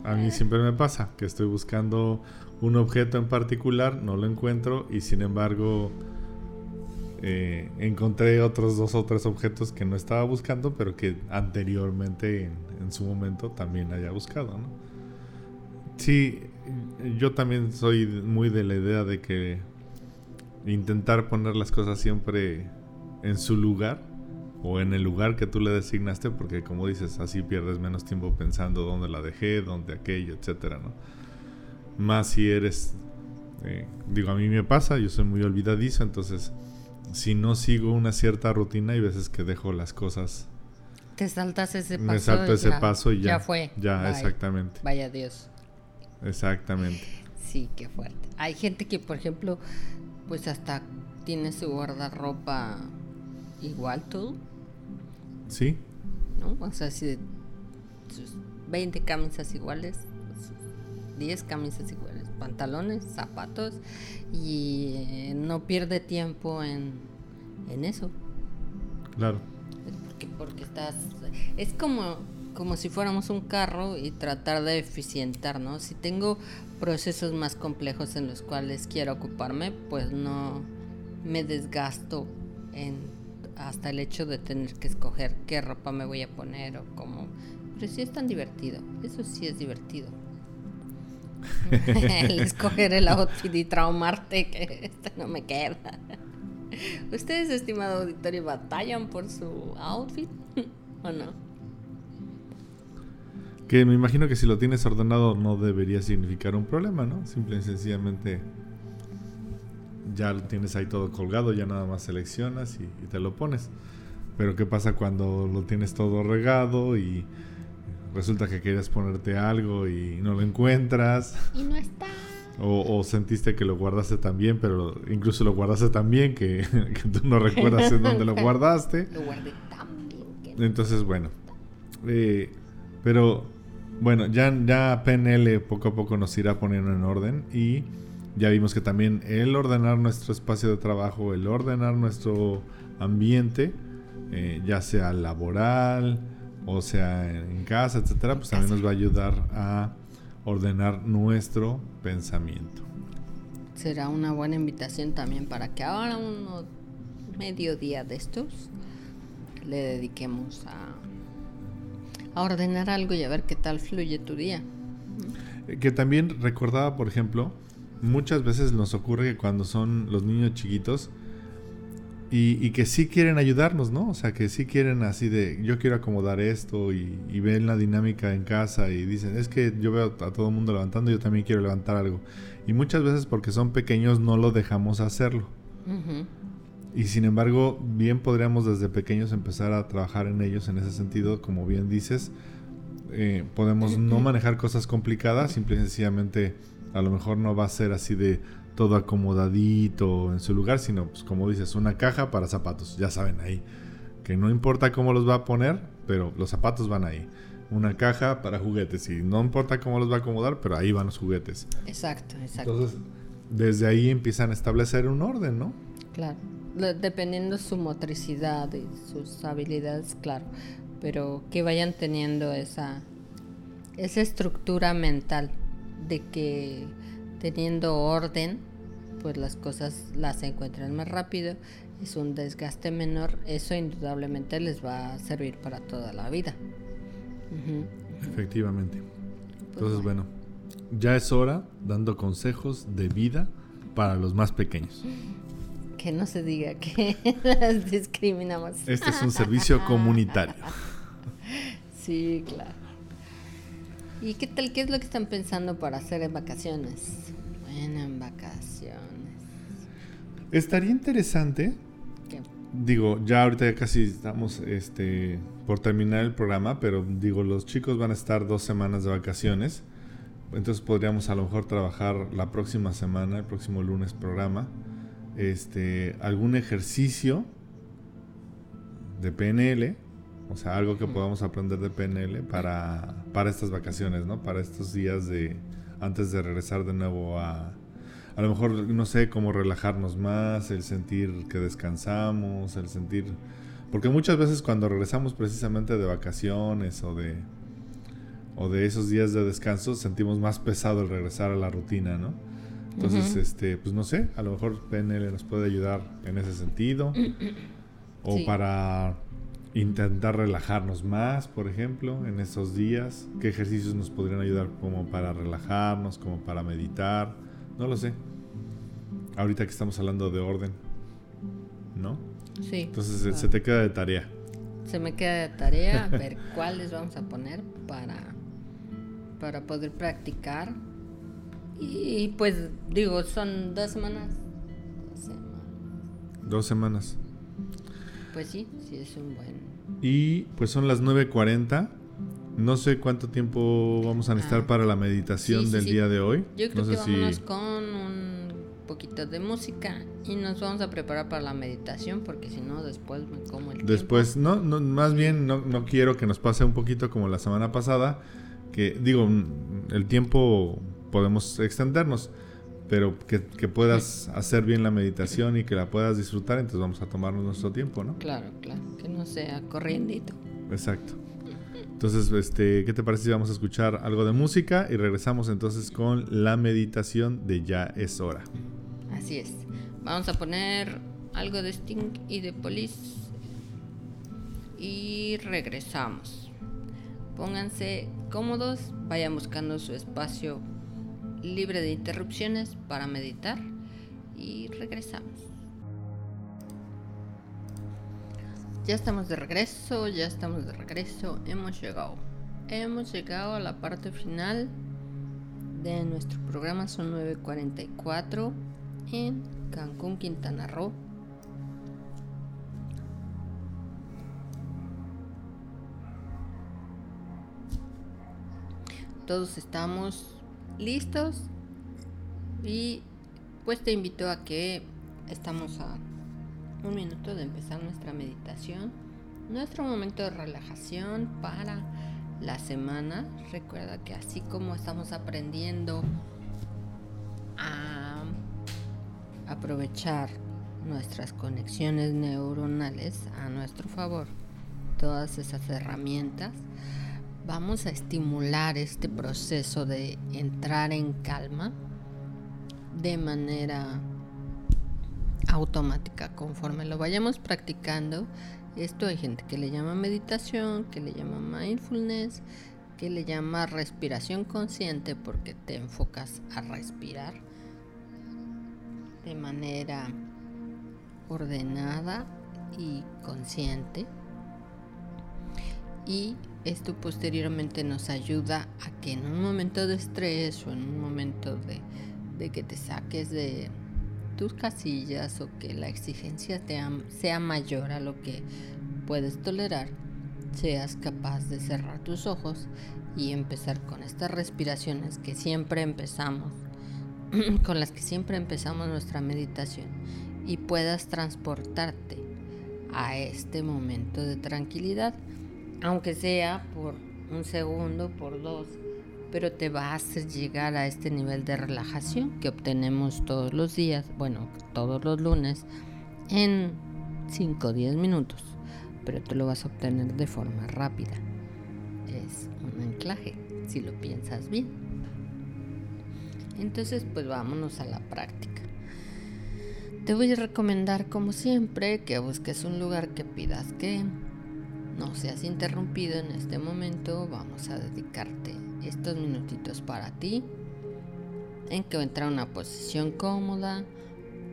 A mí siempre me pasa que estoy buscando un objeto en particular, no lo encuentro y sin embargo eh, encontré otros dos o tres objetos que no estaba buscando, pero que anteriormente en, su momento también haya buscado. ¿no? Sí, yo también soy muy de la idea de que intentar poner las cosas siempre en su lugar o en el lugar que tú le designaste, porque como dices, así pierdes menos tiempo pensando dónde la dejé, dónde aquello, etcétera, ¿no? Más si eres, eh, digo, a mí me pasa, yo soy muy olvidadizo, entonces si no sigo una cierta rutina, hay veces que dejo las cosas. Te saltas ese paso. Me salto ese paso y ya. Ya fue. Ya, exactamente. Vaya Dios. Exactamente. Sí, qué fuerte. Hay gente que, por ejemplo, pues hasta tiene su guardarropa igual todo. Sí. ¿No? O sea, si 20 camisas iguales, 10 camisas iguales, pantalones, zapatos, y eh, no pierde tiempo en, en eso. Claro. Porque, porque estás. Es como, como si fuéramos un carro y tratar de eficientar, ¿no? Si tengo procesos más complejos en los cuales quiero ocuparme, pues no me desgasto en hasta el hecho de tener que escoger qué ropa me voy a poner o cómo. Pero sí es tan divertido, eso sí es divertido. escoger el outfit y traumarte que este no me queda. ¿Ustedes, estimado auditorio, batallan por su outfit o no? Que me imagino que si lo tienes ordenado no debería significar un problema, ¿no? Simple y sencillamente ya lo tienes ahí todo colgado, ya nada más seleccionas y, te lo pones. Pero ¿qué pasa cuando lo tienes todo regado y resulta que querías ponerte algo y no lo encuentras? Y no está. O, sentiste que lo guardaste también, pero incluso lo guardaste tan bien que, tú no recuerdas en dónde lo guardaste. Lo guardé tan bien. Entonces, bueno. Eh, pero, bueno, ya, ya PNL poco a poco nos irá poniendo en orden y ya vimos que también el ordenar nuestro espacio de trabajo, el ordenar nuestro ambiente, eh, ya sea laboral o sea en casa, etcétera, pues también nos va a ayudar a ordenar nuestro pensamiento. Será una buena invitación también para que ahora un mediodía de estos le dediquemos a, a ordenar algo y a ver qué tal fluye tu día. Que también recordaba, por ejemplo, muchas veces nos ocurre que cuando son los niños chiquitos y, que sí quieren ayudarnos, ¿no? O sea, que sí quieren así de, yo quiero acomodar esto y, ven la dinámica en casa y dicen, es que yo veo a todo el mundo levantando, yo también quiero levantar algo. Y muchas veces porque son pequeños no lo dejamos hacerlo. Y sin embargo, bien podríamos desde pequeños empezar a trabajar en ellos en ese sentido, como bien dices. Eh, podemos no manejar cosas complicadas, simple y sencillamente A lo mejor no va a ser así de todo acomodadito en su lugar, sino pues como dices, una caja para zapatos, ya saben ahí, que no importa cómo los va a poner, pero los zapatos van ahí. Una caja para juguetes y no importa cómo los va a acomodar, pero ahí van los juguetes. Exacto, exacto. Entonces, desde ahí empiezan a establecer un orden, ¿no? Claro, dependiendo su motricidad y sus habilidades, claro, pero que vayan teniendo esa, esa estructura mental de que teniendo orden, pues las cosas las encuentran más rápido, es un desgaste menor, eso indudablemente les va a servir para toda la vida. Efectivamente. Pues Entonces, bueno, ya es hora dando consejos de vida para los más pequeños. Que no se diga que las discriminamos. Este es un servicio comunitario. Sí, claro. ¿Y qué tal? ¿Qué es lo que están pensando para hacer en vacaciones? Bueno, en vacaciones. Estaría interesante. Digo, ya ahorita ya casi estamos este, por terminar el programa, pero digo, los chicos van a estar dos semanas de vacaciones. Entonces podríamos a lo mejor trabajar la próxima semana, el próximo lunes programa, este, algún ejercicio de PNL o sea, algo que podamos aprender de PNL para, para estas vacaciones, ¿no? Para estos días de antes de regresar de nuevo a a lo mejor no sé cómo relajarnos más, el sentir que descansamos, el sentir porque muchas veces cuando regresamos precisamente de vacaciones o de o de esos días de descanso sentimos más pesado el regresar a la rutina, ¿no? Entonces, este, pues no sé, a lo mejor PNL nos puede ayudar en ese sentido. o para intentar relajarnos más, por ejemplo, en estos días. ¿Qué ejercicios nos podrían ayudar como para relajarnos, como para meditar? No lo sé. Ahorita que estamos hablando de orden, ¿no? Sí. Entonces se te queda de tarea. Se me queda de tarea ver cuáles vamos a poner para, para poder practicar. Y pues digo, son dos semanas. Dos semanas. Dos semanas. Pues sí, sí es un buen. Y pues son las 9.40. No sé cuánto tiempo vamos a necesitar ah. para la meditación del día de hoy. Yo creo que vámonos con un poquito de música y nos vamos a preparar para la meditación porque si no después me como el Después, no, no, más bien no, no quiero que nos pase un poquito como la semana pasada, que digo, el tiempo podemos extendernos pero que, puedas hacer bien la meditación y que la puedas disfrutar, entonces vamos a tomarnos nuestro tiempo, ¿no? Claro, claro, que no sea corriendito. Exacto. Entonces, este, ¿qué te parece si vamos a escuchar algo de música y regresamos entonces con la meditación de Ya es hora? Así es. Vamos a poner algo de Sting y de Police y regresamos. Pónganse cómodos, vayan buscando su espacio libre de interrupciones para meditar y regresamos. Ya estamos de regreso, ya estamos de regreso, hemos llegado. Hemos llegado a la parte final de nuestro programa, son 9.44 en Cancún, Quintana Roo. Todos estamos listos y pues te invito a que estamos a un minuto de empezar nuestra meditación, nuestro momento de relajación para la semana. Recuerda que así como estamos aprendiendo a aprovechar nuestras conexiones neuronales a nuestro favor, todas esas herramientas, vamos a estimular este proceso de entrar en calma de manera automática conforme lo vayamos practicando. Esto hay gente que le llama meditación, que le llama mindfulness, que le llama respiración consciente porque te enfocas a respirar de manera ordenada y consciente. Y esto posteriormente nos ayuda a que en un momento de estrés o en un momento de, que te saques de tus casillas o que la exigencia sea mayor a lo que puedes tolerar, seas capaz de cerrar tus ojos y empezar con estas respiraciones que siempre empezamos con las que siempre empezamos nuestra meditación y puedas transportarte a este momento de tranquilidad, aunque sea por un segundo, por dos, pero te va a hacer llegar a este nivel de relajación que obtenemos todos los días, bueno, todos los lunes, en 5 o 10 minutos, pero tú lo vas a obtener de forma rápida. Es un anclaje, si lo piensas bien. Entonces, pues vámonos a la práctica. Te voy a recomendar, como siempre, que busques un lugar que pidas que no seas interrumpido en este momento. Vamos a dedicarte estos minutitos para ti. Encuentra una posición cómoda.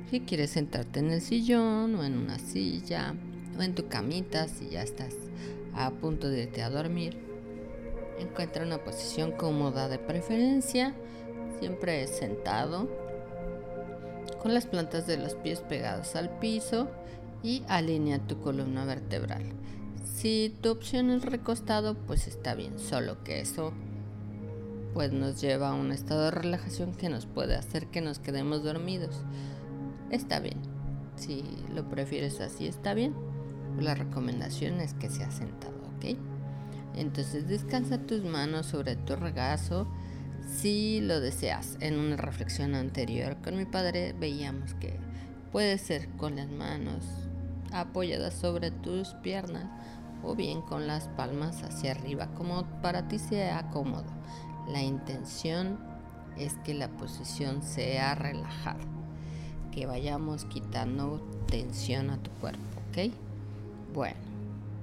Si quieres sentarte en el sillón o en una silla o en tu camita, si ya estás a punto de irte a dormir, encuentra una posición cómoda de preferencia, siempre sentado, con las plantas de los pies pegados al piso y alinea tu columna vertebral. Si tu opción es recostado, pues está bien, solo que eso pues nos lleva a un estado de relajación que nos puede hacer que nos quedemos dormidos. Está bien. Si lo prefieres así, está bien. La recomendación es que sea sentado, ¿ok? Entonces descansa tus manos sobre tu regazo si lo deseas. En una reflexión anterior con mi padre veíamos que puede ser con las manos apoyadas sobre tus piernas bien con las palmas hacia arriba, como para ti sea cómodo. La intención es que la posición sea relajada, que vayamos quitando tensión a tu cuerpo, ¿ok? Bueno,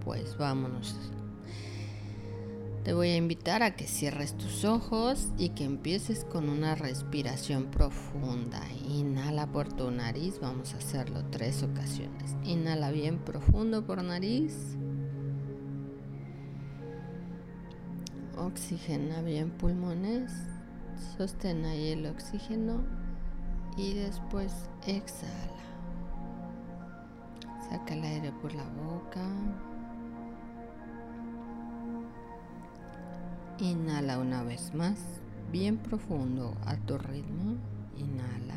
pues vámonos. Te voy a invitar a que cierres tus ojos y que empieces con una respiración profunda. Inhala por tu nariz, vamos a hacerlo tres ocasiones. Inhala bien profundo por nariz. Oxigena bien pulmones. Sostén ahí el oxígeno y después exhala. Saca el aire por la boca. Inhala una vez más, bien profundo a tu ritmo. Inhala.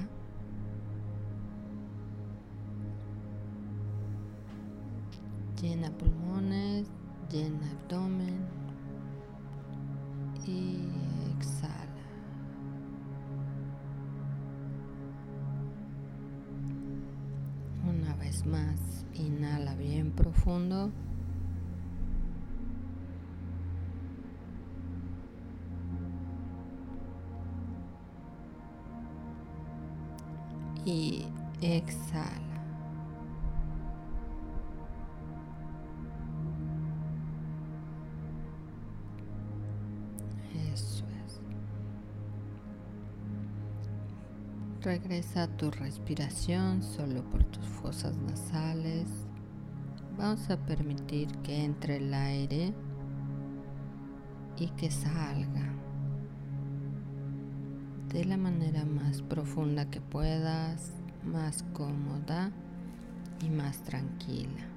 Llena pulmones, llena abdomen y exhala. Una vez más, inhala bien profundo. Y exhala. Regresa tu respiración solo por tus fosas nasales. Vamos a permitir que entre el aire y que salga de la manera más profunda que puedas, más cómoda y más tranquila.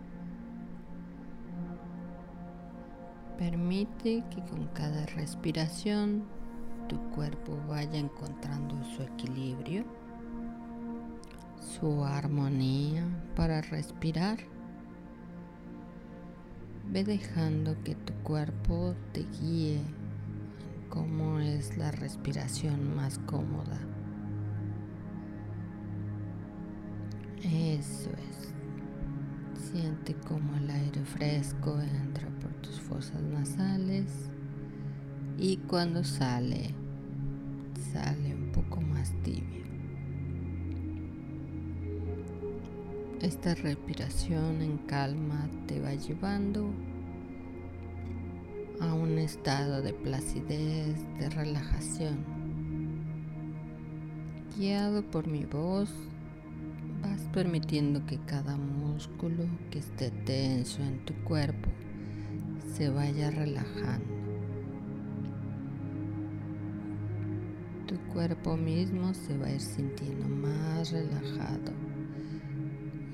Permite que con cada respiración tu cuerpo vaya encontrando su equilibrio su armonía para respirar. Ve dejando que tu cuerpo te guíe en cómo es la respiración más cómoda. Eso es. Siente cómo el aire fresco entra por tus fosas nasales y cuando sale, sale un poco más tibio. Esta respiración en calma te va llevando a un estado de placidez, de relajación. Guiado por mi voz, vas permitiendo que cada músculo que esté tenso en tu cuerpo se vaya relajando. Tu cuerpo mismo se va a ir sintiendo más relajado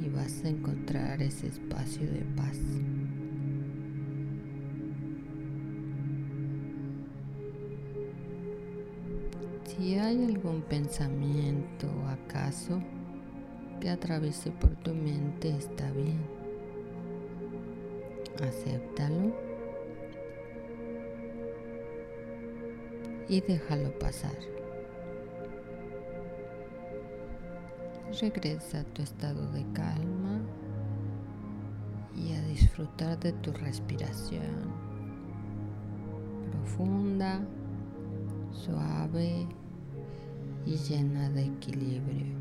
vas a encontrar ese espacio de paz. Si Si hay algún pensamiento acaso que atraviese por tu mente, está bien. Acéptalo y déjalo pasar. Regresa a tu estado de calma y a disfrutar de tu respiración profunda, suave y llena de equilibrio.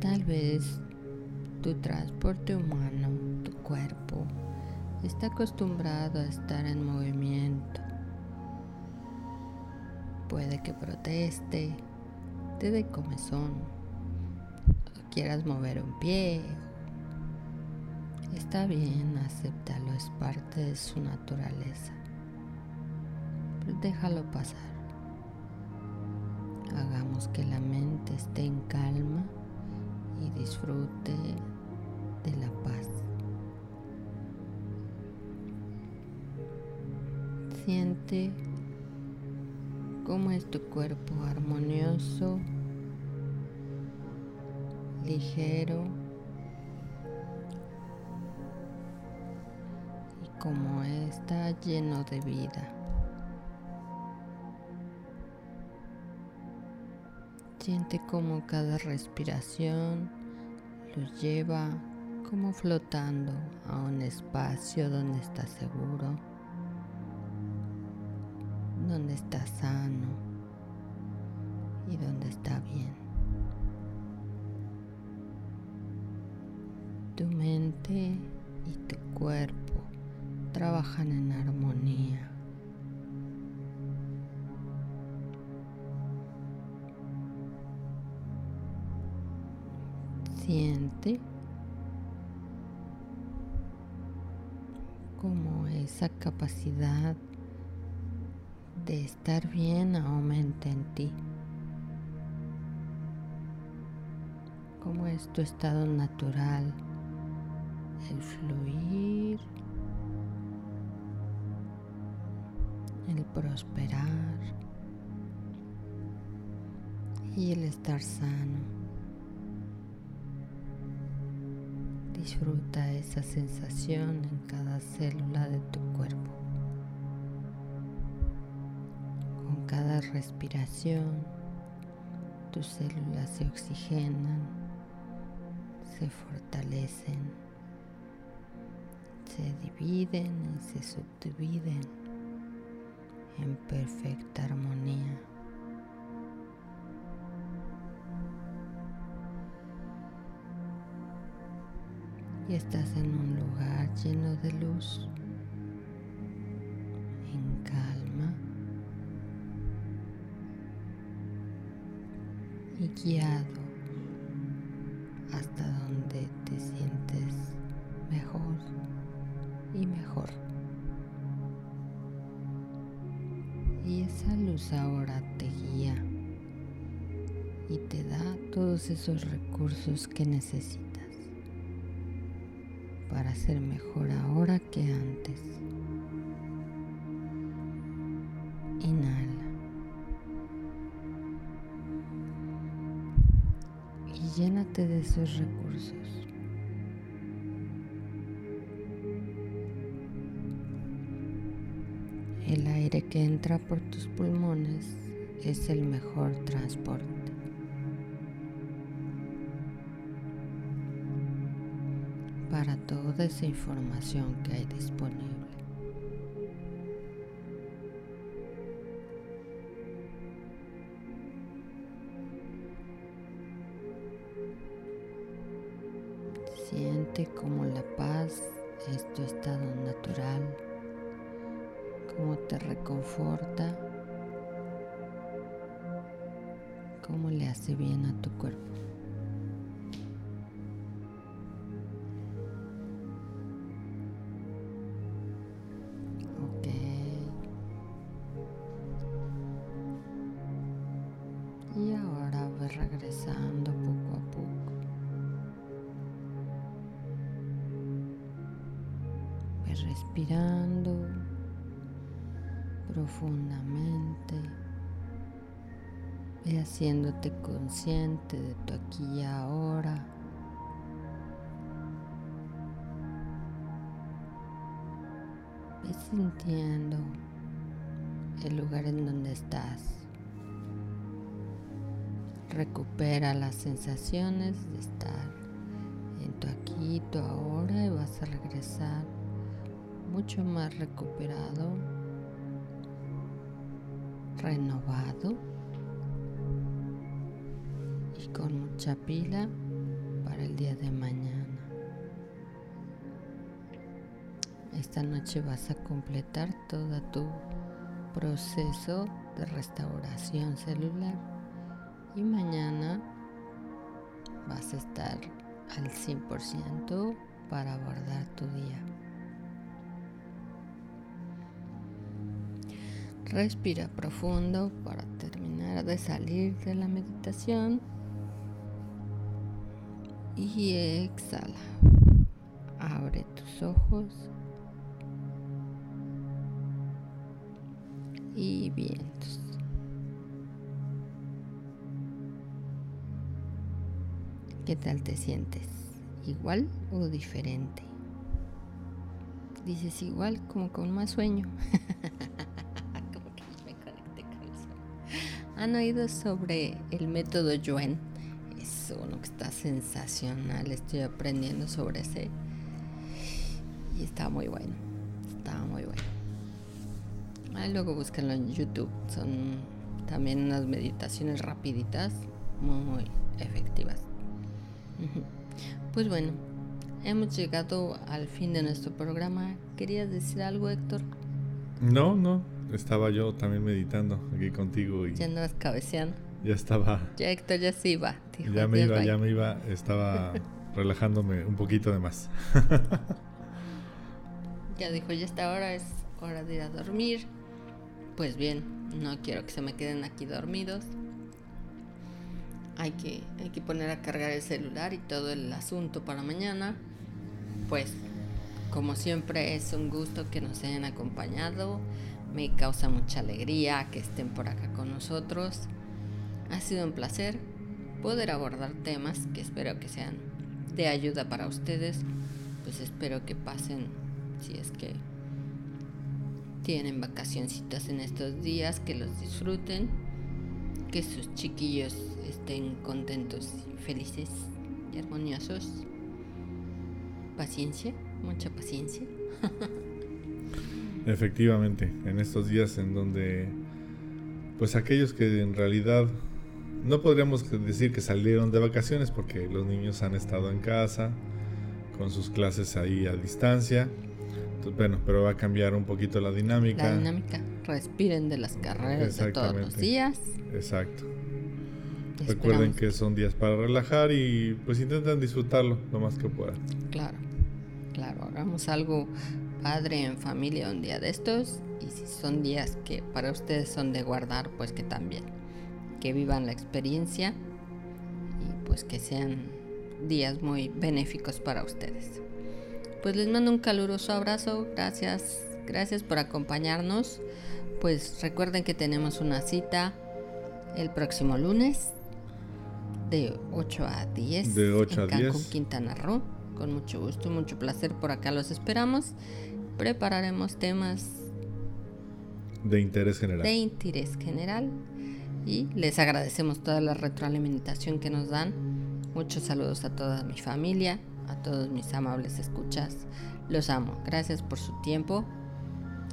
Tal vez tu transporte humano, tu cuerpo, está acostumbrado a estar en movimiento. Puede que proteste, te dé comezón, quieras mover un pie. Está bien, acéptalo, es parte de su naturaleza. Déjalo pasar. Hagamos que la mente esté en calma y disfrute de la paz. Siente cómo es tu cuerpo armonioso, ligero y cómo está lleno de vida. Siente cómo cada respiración los lleva como flotando a un espacio donde está seguro, donde está sano y donde está bien. Tu mente y tu cuerpo trabajan en armonía. Siente como esa capacidad de estar bien aumenta en ti. Como es tu estado natural, el fluir, el prosperar y el estar sano. Disfruta esa sensación en cada célula de tu cuerpo. Cada respiración, tus células se oxigenan, se fortalecen, se dividen y se subdividen en perfecta armonía. y estás en un lugar lleno de luz, guiado hasta donde te sientes mejor y mejor. Y esa luz ahora te guía y te da todos esos recursos que necesitas para ser mejor ahora que antes. De esos recursos. El aire que entra por tus pulmones es el mejor transporte. para toda esa información que hay disponible. Como consciente de tu aquí y ahora. Ve sintiendo el lugar en donde estás. Recupera las sensaciones de estar en tu aquí y tu ahora y vas a regresar mucho más recuperado, renovado con mucha pila para el día de mañana. Esta noche vas a completar todo tu proceso de restauración celular y mañana vas a estar al 100% para abordar tu día. Respira profundo para terminar de salir de la meditación y exhala. Abre tus ojos y vientos. ¿Qué tal te sientes? ¿Igual o diferente? Dices igual como con más sueño. como que me conecté con el sueño. ¿Han oído sobre el método Yuen? Es uno que está sensacional. Estoy aprendiendo sobre ese. Y está muy bueno. Está muy bueno. Ah, luego búsquenlo en YouTube. Son también unas meditaciones rapiditas muy efectivas. Pues bueno, hemos llegado al fin de nuestro programa. ¿Querías decir algo, Héctor? No, no. Estaba yo también meditando aquí contigo y. Ya andabas cabeceando. Ya estaba. Ya Héctor ya se iba. ya me iba, ya me iba. Estaba relajándome un poquito de más. ya dijo, ya está hora, es hora de ir a dormir. Pues bien, no quiero que se me queden aquí dormidos hay que, hay que poner a cargar el celular y todo el asunto para mañana. Pues, como siempre, es un gusto que nos hayan acompañado. Me causa mucha alegría que estén por acá con nosotros. Ha sido un placer poder abordar temas que espero que sean de ayuda para ustedes. Pues espero que pasen, si es que tienen vacacioncitas en estos días, que los disfruten, que sus chiquillos estén contentos y felices y armoniosos. Paciencia, mucha paciencia. Efectivamente, en estos días en donde pues aquellos que en realidad no podríamos decir que salieron de vacaciones porque los niños han estado en casa con sus clases ahí a distancia. bueno, pero va a cambiar un poquito la dinámica. La dinámica. Respiren de las carreras de todos los días. Exacto. Recuerden que son días para relajar y pues intenten disfrutarlo lo más que puedan. Claro, claro, hagamos algo padre en familia un día de estos y si son días que para ustedes son de guardar, pues que también, que vivan la experiencia y pues que sean días muy benéficos para ustedes. Pues les mando un caluroso abrazo, gracias, gracias por acompañarnos. Pues recuerden que tenemos una cita el próximo lunes de 8 a 10 de 8 en a Cancún, Quintana Roo. Con mucho gusto, mucho placer por acá los esperamos. Prepararemos temas de interés general. De interés general y les agradecemos toda la retroalimentación que nos dan. Muchos saludos a toda mi familia, a todos mis amables escuchas. Los amo. Gracias por su tiempo.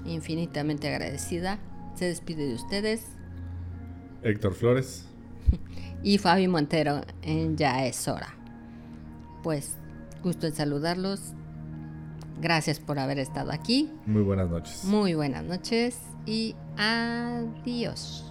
Infinitamente agradecida. Se despide de ustedes. Héctor Flores y Fabi Montero en Ya es hora. Pues gusto en saludarlos. Gracias por haber estado aquí. Muy buenas noches. Muy buenas noches y adiós.